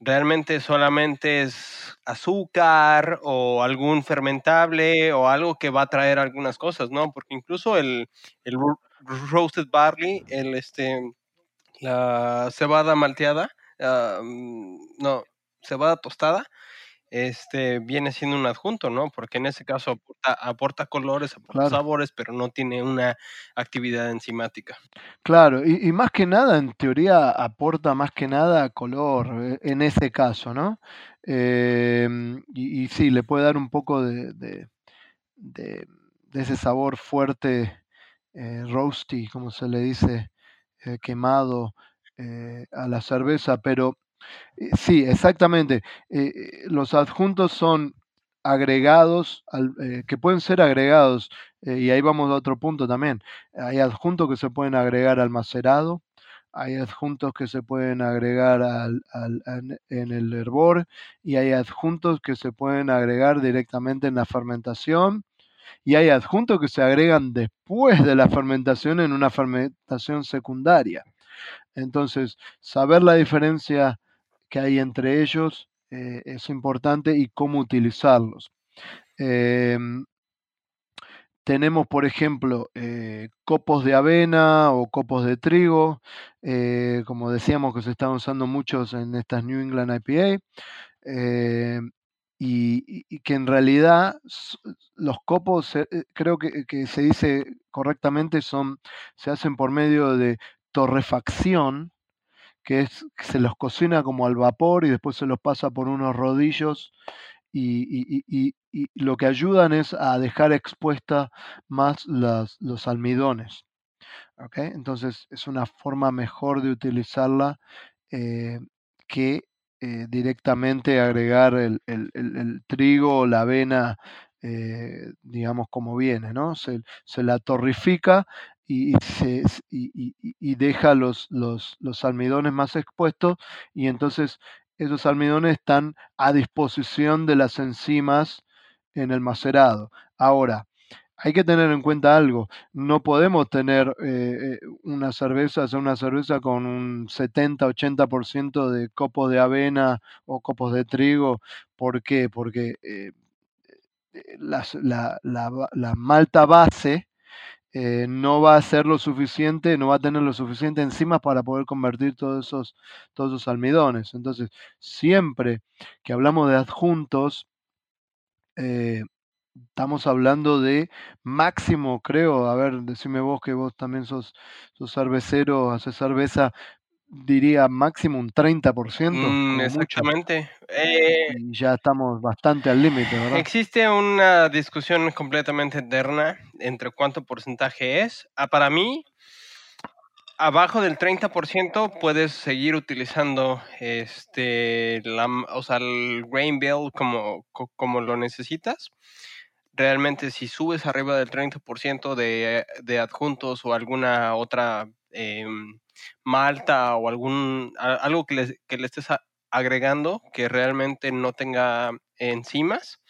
realmente solamente es azúcar o algún fermentable o algo que va a traer algunas cosas, ¿no? Porque incluso el, el roasted barley, el, este, la cebada malteada, ah, mm, no, cebada tostada, este viene siendo un adjunto, ¿no? Porque en ese caso aporta, colores, aporta sabores, pero no tiene una actividad enzimática. Claro, y, más que nada, en teoría, aporta más que nada color eh, en ese caso, ¿no? Em, y, sí, le puede dar un poco de, de, ese sabor fuerte, eh, roasty, como se le dice, eh, quemado a la cerveza, pero sí, exactamente. Eh, eh, los adjuntos son agregados, que pueden ser agregados, y ahí vamos a otro punto también. Hay adjuntos que se pueden agregar al macerado, hay adjuntos que se pueden agregar al, en el hervor, y hay adjuntos que se pueden agregar directamente en la fermentación, y hay adjuntos que se agregan después de la fermentación en una fermentación secundaria. Entonces, saber la diferencia que hay entre ellos eh, es importante y cómo utilizarlos. Em, tenemos, por ejemplo, eh, copos de avena o copos de trigo, eh, como decíamos que se están usando muchos en estas New England IPA, y, que en realidad los copos, creo que, que, se dice correctamente, son, se hacen por medio de torrefacción, que es se los cocina como al vapor y después se los pasa por unos rodillos y, lo que ayudan es a dejar expuesta más los almidones. Entonces es una forma mejor de utilizarla eh, que eh, directamente agregar el, trigo o la avena eh, digamos, como viene, ¿no? Se, se la torrifica y, se, y, deja los, los, los almidones más expuestos y entonces esos almidones están a disposición de las enzimas en el macerado. Ahora, hay que tener en cuenta algo, no podemos tener eh, eh, una cerveza, hacer una cerveza con un 70-80% de copos de avena o copos de trigo. ¿Por qué? Porque eh, la, la, malta base no va a ser lo suficiente, no va a tener lo suficiente enzimas para poder convertir todos esos, todos esos almidones. Entonces, siempre que hablamos de adjuntos, estamos hablando de máximo, creo, a ver, decime vos que vos también sos, sos cervecero, haces cerveza, diría máximo un 30%. Mm, exactamente. Eh, y ya estamos bastante al límite, ¿verdad? Existe una discusión completamente eterna entre cuánto porcentaje es. Ah, para mí, abajo del 30% puedes seguir utilizando este, la, o sea, el grain bill como, como lo necesitas realmente si subes arriba del 30% de, de adjuntos o alguna otra em, malta o algún algo que le, que le estés agregando que realmente no tenga enzimas,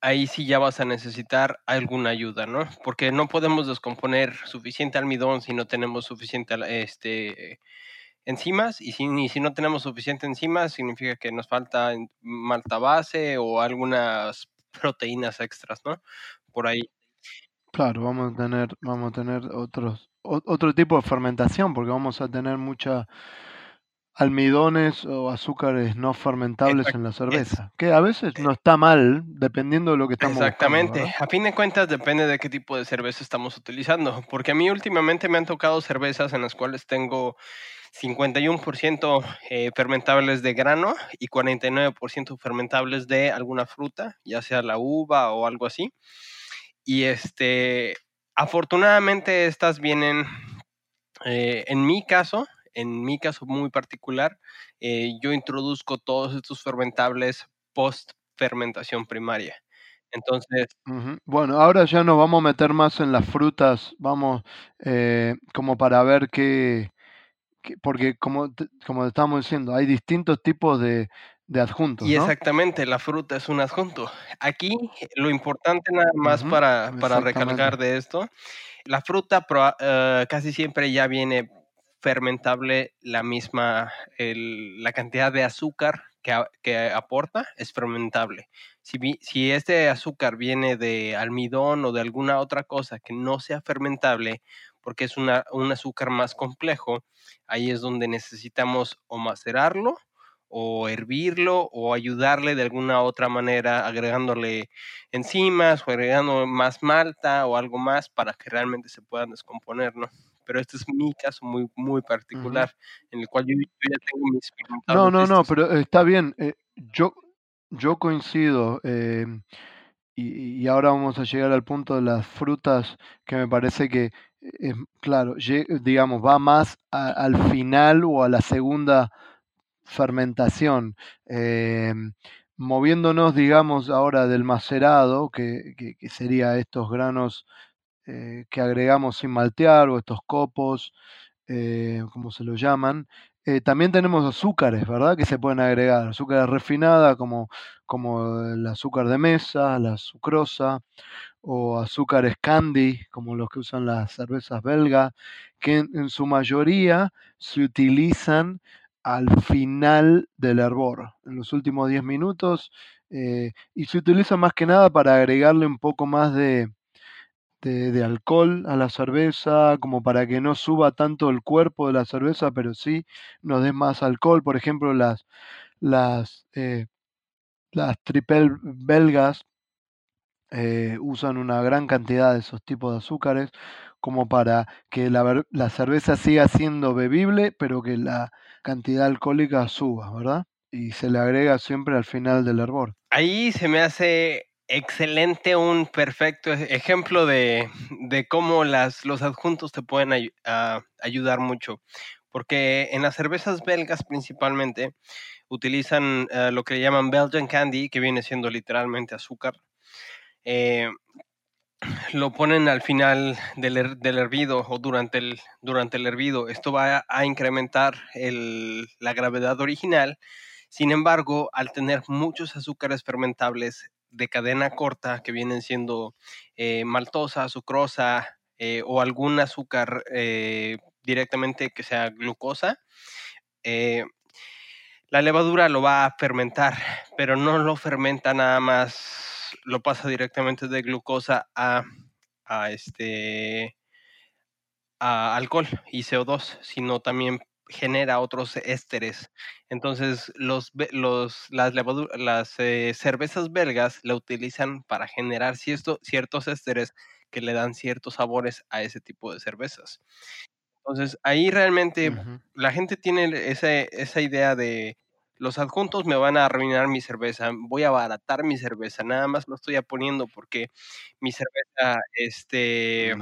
ahí sí ya vas a necesitar alguna ayuda, ¿no? Porque no podemos descomponer suficiente almidón si no tenemos suficiente este, enzimas y si, si no tenemos suficiente enzimas significa que nos falta malta base o algunas proteínas extras, ¿no? Por ahí. Claro, vamos a tener, vamos a tener otros, otro tipo de fermentación, porque vamos a tener mucha almidones o azúcares no fermentables en la cerveza, que a veces no está mal, dependiendo de lo que estamos Exactamente. a fin de cuentas depende de qué tipo de cerveza estamos utilizando, porque a mí últimamente me han tocado cervezas en las cuales tengo 51% eh, fermentables de grano y 49% fermentables de alguna fruta, ya sea la uva o algo así. Y este, afortunadamente estas vienen, eh, en mi caso, en mi caso muy particular, eh, yo introduzco todos estos fermentables post fermentación primaria. Entonces. Bueno, ahora ya nos vamos a meter más en las frutas, vamos como para ver qué, porque como, como estamos diciendo, hay distintos tipos de, adjuntos. Y exactamente, la fruta es un adjunto. Aquí lo importante nada más para, para recalcar de esto, la fruta eh, casi siempre ya viene fermentable la misma, la cantidad de azúcar que, que aporta es fermentable. Si, si este azúcar viene de almidón o de alguna otra cosa que no sea fermentable, porque es una, un azúcar más complejo, ahí es donde necesitamos o macerarlo o hervirlo o ayudarle de alguna otra manera agregándole enzimas o agregando más malta o algo más para que realmente se puedan descomponer, ¿no? Pero este es mi caso muy, muy particular, en el cual yo, ya tengo mis... No, no, no, pero está bien. Eh, yo, yo coincido. Eh, y, y, ahora vamos a llegar al punto de las frutas que me parece que claro, digamos, va más al final o a la segunda fermentación. Em, moviéndonos, digamos, ahora del macerado, que, que, sería estos granos eh, que agregamos sin maltear o estos copos, eh, como se lo llaman. Eh, también tenemos azúcares, ¿verdad? Que se pueden agregar. Azúcar refinada como, como el azúcar de mesa, la sucrosa, o azúcares candy, como los que usan las cervezas belgas, que en, su mayoría se utilizan al final del hervor, en los últimos 10 minutos, eh, y se utiliza más que nada para agregarle un poco más de, de, alcohol a la cerveza, como para que no suba tanto el cuerpo de la cerveza, pero sí nos dé más alcohol. Por ejemplo, las, las, eh, las tripel belgas eh, usan una gran cantidad de esos tipos de azúcares como para que la, la, cerveza siga siendo bebible, pero que la cantidad alcohólica suba, ¿verdad? Y se le agrega siempre al final del hervor. Ahí se me hace excelente, un perfecto e-, ejemplo de, de cómo las, los adjuntos te pueden ayudar mucho. Porque en las cervezas belgas principalmente utilizan eh, lo que llaman Belgian Candy, que viene siendo literalmente azúcar eh, lo ponen al final del, del, hervido o durante el, durante el hervido. Esto va a, incrementar la gravedad original. Sin embargo, al tener muchos azúcares fermentables de cadena corta que vienen siendo eh, maltosa, sucrosa eh, o algún azúcar eh, directamente que sea glucosa, la levadura lo va a fermentar, pero no lo fermenta nada más, lo pasa directamente de glucosa a, a este a alcohol y CO2, sino también genera otros ésteres. Entonces, los, los, las, las eh, cervezas belgas la utilizan para generar ciertos ésteres que le dan ciertos sabores a ese tipo de cervezas. Entonces, ahí realmente la gente tiene esa idea de los adjuntos me van a arruinar mi cerveza, voy a abaratar mi cerveza, nada más lo estoy poniendo porque mi cerveza, este,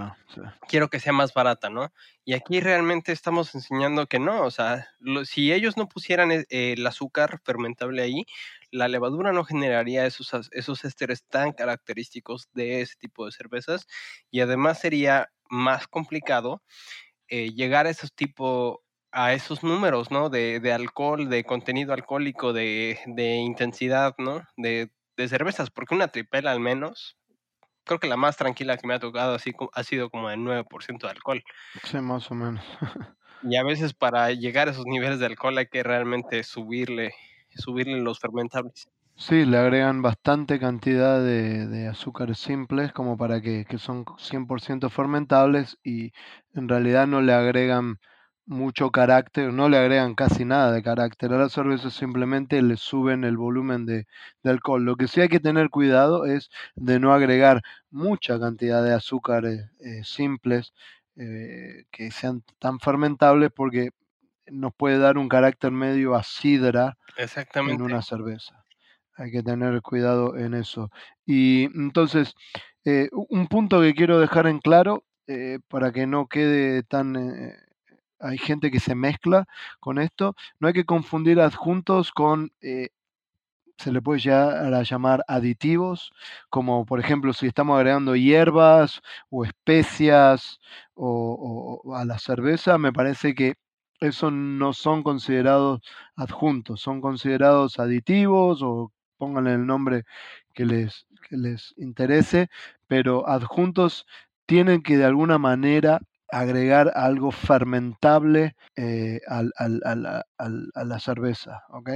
quiero que sea más barata, ¿no? Y aquí realmente estamos enseñando que no, o sea, si ellos no pusieran e, el azúcar fermentable ahí, la levadura no generaría esos, esos ésteres tan característicos de ese tipo de cervezas y además sería más complicado eh, llegar a esos tipos a esos números, ¿no? De, de alcohol, de contenido alcohólico, de, de intensidad, ¿no? De, de, cervezas, porque una tripela al menos, creo que la más tranquila que me ha tocado así ha sido como del 9% de alcohol. Sí, más o menos. <laughs> y a veces para llegar a esos niveles de alcohol hay que realmente subirle, subirle los fermentables. Sí, le agregan bastante cantidad de, de azúcares simples como para que, que son 100% fermentables y en realidad no le agregan mucho carácter, no le agregan casi nada de carácter a la cerveza, simplemente le suben el volumen de, alcohol. Lo que sí hay que tener cuidado es de no agregar mucha cantidad de azúcares eh, simples eh, que sean tan fermentables porque nos puede dar un carácter medio a sidra en una cerveza. Hay que tener cuidado en eso. Y entonces, eh, un punto que quiero dejar en claro para que no quede tan hay gente que se mezcla con esto. No hay que confundir adjuntos con, eh, se le puede llegar a llamar aditivos, como por ejemplo si estamos agregando hierbas o especias o, a la cerveza, me parece que eso no son considerados adjuntos, son considerados aditivos o pónganle el nombre que les, que les interese, pero adjuntos tienen que de alguna manera agregar algo fermentable eh, al, al, al, a la cerveza, ¿ok?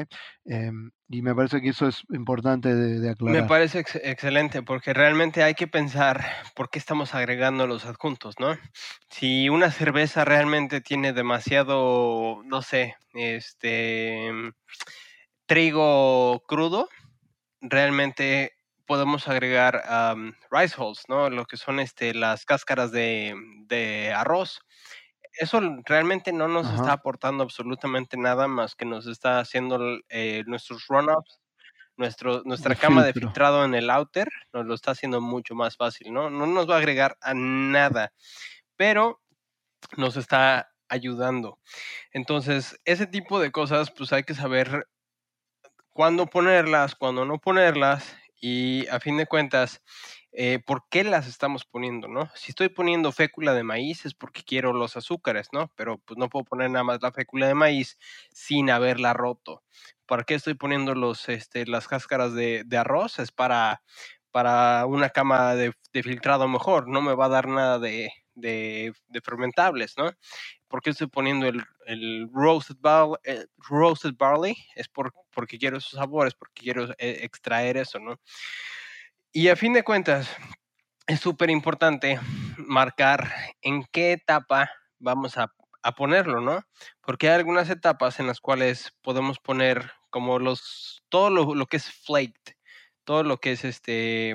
Em, y me parece que eso es importante de, aclarar. Me parece excelente porque realmente hay que pensar por qué estamos agregando los adjuntos, ¿no? Si una cerveza realmente tiene demasiado, no sé, este trigo crudo, realmente podemos agregar rice hulls, ¿no? Lo que son este, las cáscaras de, de arroz. Eso realmente no nos está aportando absolutamente nada más que nos está haciendo eh, nuestros run-ups, nuestro, nuestra cama de filtrado en el outer, nos lo está haciendo mucho más fácil, ¿no? No nos va a agregar a nada, pero nos está ayudando. Entonces, ese tipo de cosas, pues hay que saber cuándo ponerlas, cuándo no ponerlas y a fin de cuentas, eh, ¿por qué las estamos poniendo, no? Si estoy poniendo fécula de maíz es porque quiero los azúcares, ¿no? Pero pues no puedo poner nada más la fécula de maíz sin haberla roto. ¿Para qué estoy poniendo los, este, las cáscaras de, arroz? Es para, para una cama de, filtrado mejor, no me va a dar nada de, de, fermentables, ¿no? ¿Por qué estoy poniendo el, el roasted, barley, eh, roasted barley? Es por, porque quiero esos sabores, porque quiero eh, extraer eso, ¿no? Y a fin de cuentas, es súper importante marcar en qué etapa vamos a, ponerlo, ¿no? Porque hay algunas etapas en las cuales podemos poner como los, todo lo, que es flaked, todo lo que es este,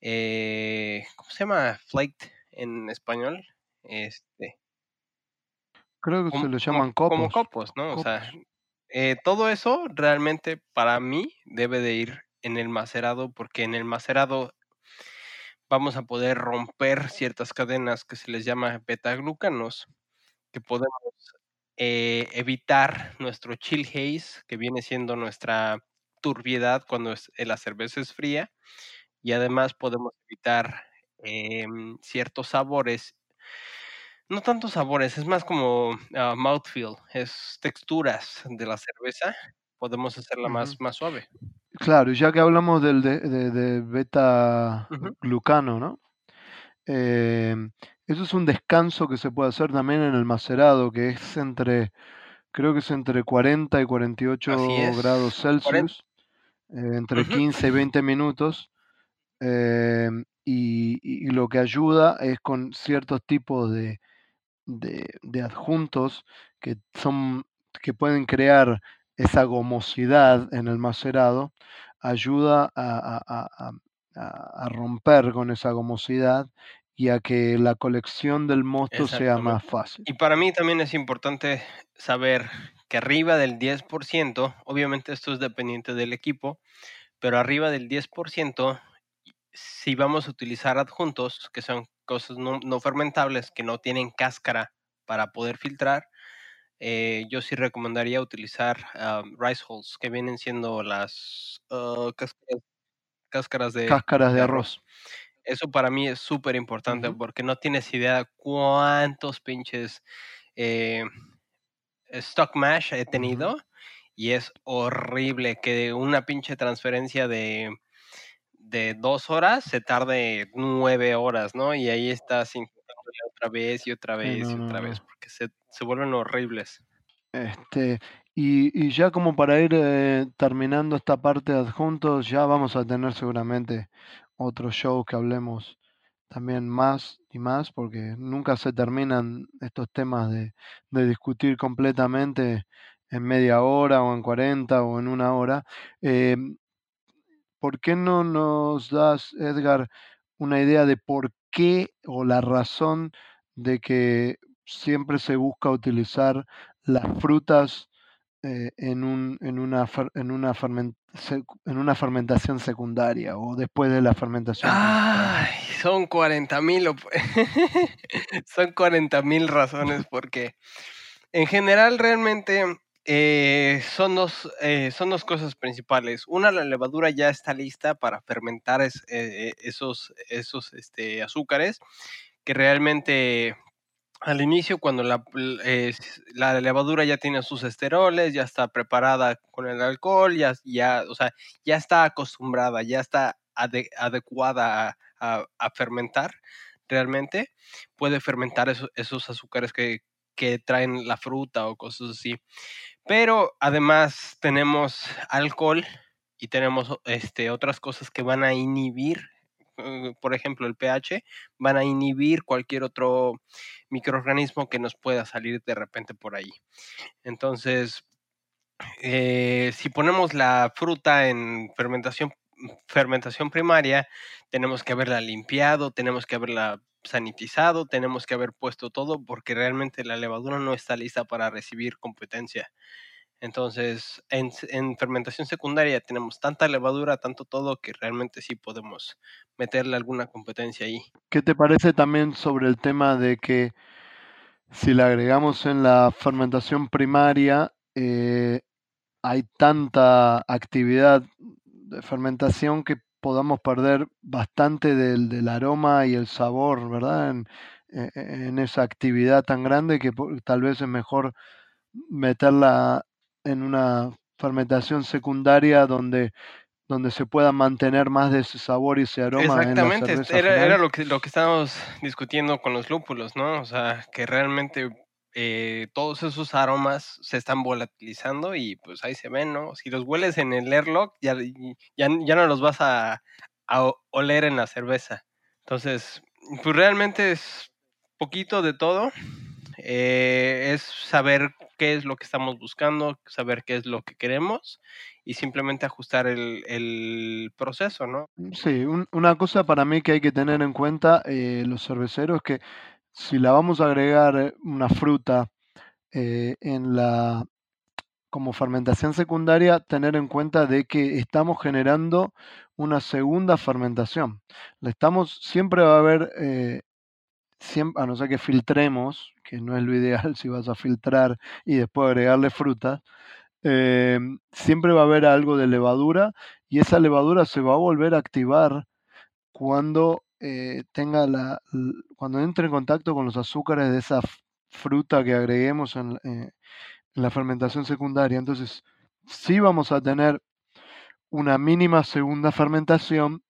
eh, ¿cómo se llama flaked en español? Este, Creo que se lo llaman copos. Como copos, ¿no? O sea, eh, todo eso realmente para mí debe de ir en el macerado porque en el macerado vamos a poder romper ciertas cadenas que se les llama beta-glucanos, que podemos eh, evitar nuestro chill haze, que viene siendo nuestra turbiedad cuando la cerveza es fría, y además podemos evitar em, ciertos sabores. No tanto sabores, es más como ah, mouthfeel, es texturas de la cerveza. Podemos hacerla más, más suave. Claro, ya que hablamos del de, de, beta glucano, ¿no? Em, eso es un descanso que se puede hacer también en el macerado, que es entre, creo que es entre 40 y 48 grados Celsius, eh, entre 15 y 20 minutos. Em, y, lo que ayuda es con ciertos tipos de, de, adjuntos que son que pueden crear esa gomosidad en el macerado, ayuda a, a, romper con esa gomosidad y a que la colección del mosto sea más fácil. Y para mí también es importante saber que arriba del 10%, obviamente esto es dependiente del equipo, pero arriba del 10%, si vamos a utilizar adjuntos, que son cosas no, fermentables, que no tienen cáscara para poder filtrar, eh, yo sí recomendaría utilizar rice hulls, que vienen siendo las uh, cáscaras, de, cáscaras de, arroz. Eso para mí es súper importante porque no tienes idea cuántos pinches eh, stock mash he tenido y es horrible que una pinche transferencia de, de dos horas se tarde nueve horas, ¿no? Y ahí estás intentándole otra vez y otra vez y otra vez porque se, se vuelven horribles. Este, y, y, ya como para ir eh, terminando esta parte de adjuntos, ya vamos a tener seguramente otro show que hablemos también más y más, porque nunca se terminan estos temas de, de discutir completamente en media hora o en 40 o en una hora. Eh, ¿Por qué no nos das, Edgar, una idea de por qué o la razón de que siempre se busca utilizar las frutas en, un, en, una, en, una en una fermentación secundaria o después de la fermentación. Ay, son 40 mil <laughs> son 40 mil razones porque en general realmente eh, son, dos, eh, son dos cosas principales. Una, la levadura ya está lista para fermentar esos, esos este, azúcares que realmente al inicio, cuando la, la, levadura ya tiene sus esteroles, ya está preparada con el alcohol, ya, ya, o sea, ya está acostumbrada, ya está adecuada a, fermentar realmente, puede fermentar esos azúcares que, que traen la fruta o cosas así. Pero además tenemos alcohol y tenemos este, otras cosas que van a inhibir eh, por ejemplo, el pH, van a inhibir cualquier otro microorganismo que nos pueda salir de repente por ahí. Entonces, eh, si ponemos la fruta en fermentación, fermentación primaria, tenemos que haberla limpiado, tenemos que haberla sanitizado, tenemos que haber puesto todo porque realmente la levadura no está lista para recibir competencia. Entonces, en, fermentación secundaria tenemos tanta levadura, tanto todo, que realmente sí podemos meterle alguna competencia ahí. ¿Qué te parece también sobre el tema de que si le agregamos en la fermentación primaria, eh, hay tanta actividad de fermentación que podamos perder bastante del, aroma y el sabor, ¿verdad? En, e, e, en, esa actividad tan grande que tal vez es mejor meterla en una fermentación secundaria donde, donde se pueda mantener más de ese sabor y ese aroma. Exactamente, era, era, lo, que, lo que estábamos discutiendo con los lúpulos, ¿no? O sea, que realmente eh, todos esos aromas se están volatilizando y pues ahí se ven, ¿no? Si los hueles en el airlock, ya, ya, ya no los vas a, a oler en la cerveza. Entonces, pues realmente es poquito de todo. Eh, es saber qué es lo que estamos buscando, saber qué es lo que queremos y simplemente ajustar el, proceso, ¿no? Mm, sí, una cosa para mí que hay que tener en cuenta eh, los cerveceros que si la vamos a agregar eh, una fruta eh, en la como fermentación secundaria, tener en cuenta de que estamos generando una segunda fermentación. La estamos, siempre va a haber a no ser que filtremos, que no es lo ideal <laughs> si vas a filtrar y después agregarle frutas, eh, siempre va a haber algo de levadura y esa levadura se va a volver a activar cuando eh, tenga la, cuando entre en contacto con los azúcares de esa fruta que agreguemos en, eh, en la fermentación secundaria. Entonces, sí vamos a tener una mínima segunda fermentación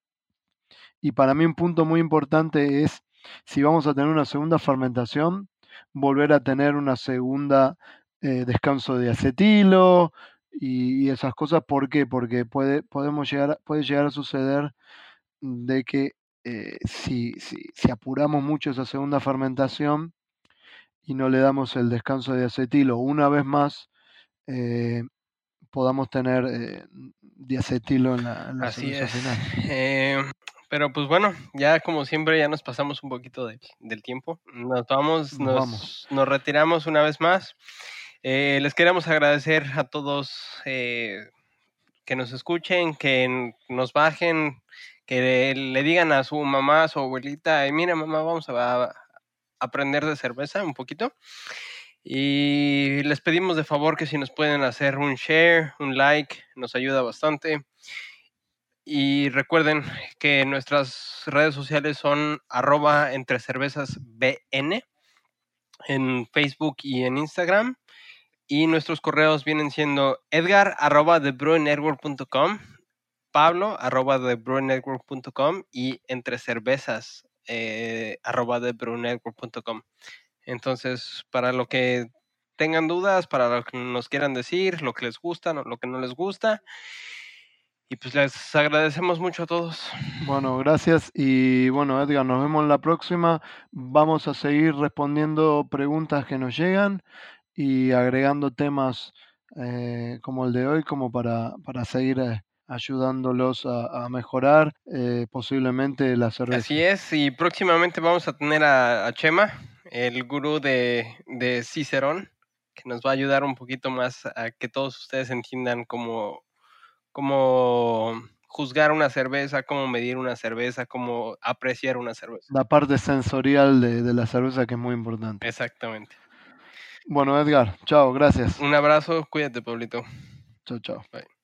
y para mí un punto muy importante es si vamos a tener una segunda fermentación, volver a tener una segunda eh, descanso de acetilo y, y esas cosas. ¿Por qué? Porque puede, podemos llegar, puede llegar a suceder de que eh, si, si, si apuramos mucho esa segunda fermentación y no le damos el descanso de acetilo una vez más, eh, podamos tener eh, diacetilo en la, en la Así es. final. <laughs> Eh, pero pues bueno, ya como siempre ya nos pasamos un poquito de- del tiempo. Nos vamos, Nos nos, vamos. nos retiramos una vez más. Les queremos agradecer a todos que nos escuchen, que nos bajen, le digan a su mamá, a su abuelita, "Ay, mira mamá, vamos a, aprender de cerveza un poquito. Y les pedimos de favor que si nos pueden hacer un share, un like, nos ayuda bastante. Y recuerden que nuestras redes sociales son arroba entre cervezas BN en Facebook y en Instagram. Y nuestros correos vienen siendo edgar arroba pablo arroba thebrewingnetwork.com y entre cervezas eh, arroba thebrewingnetwork.com. Entonces, para lo que tengan dudas, para lo que nos quieran decir, lo que les gusta, lo que no les gusta. Y pues les agradecemos mucho a todos. Bueno, gracias y bueno, Edgar, nos vemos la próxima. Vamos a seguir respondiendo preguntas que nos llegan y agregando temas eh, como el de hoy, como para, para seguir eh, ayudándolos a, a mejorar eh, posiblemente la cerveza. Así es, y próximamente vamos a tener a, a Chema, el gurú de, de Cicerón, que nos va a ayudar un poquito más a que todos ustedes entiendan cómo, cómo juzgar una cerveza, cómo medir una cerveza, cómo apreciar una cerveza. La parte sensorial de, de la cerveza que es muy importante. Exactamente. Bueno, Edgar, chao, gracias. Un abrazo, cuídate, Pablito. Chao, chao. Bye.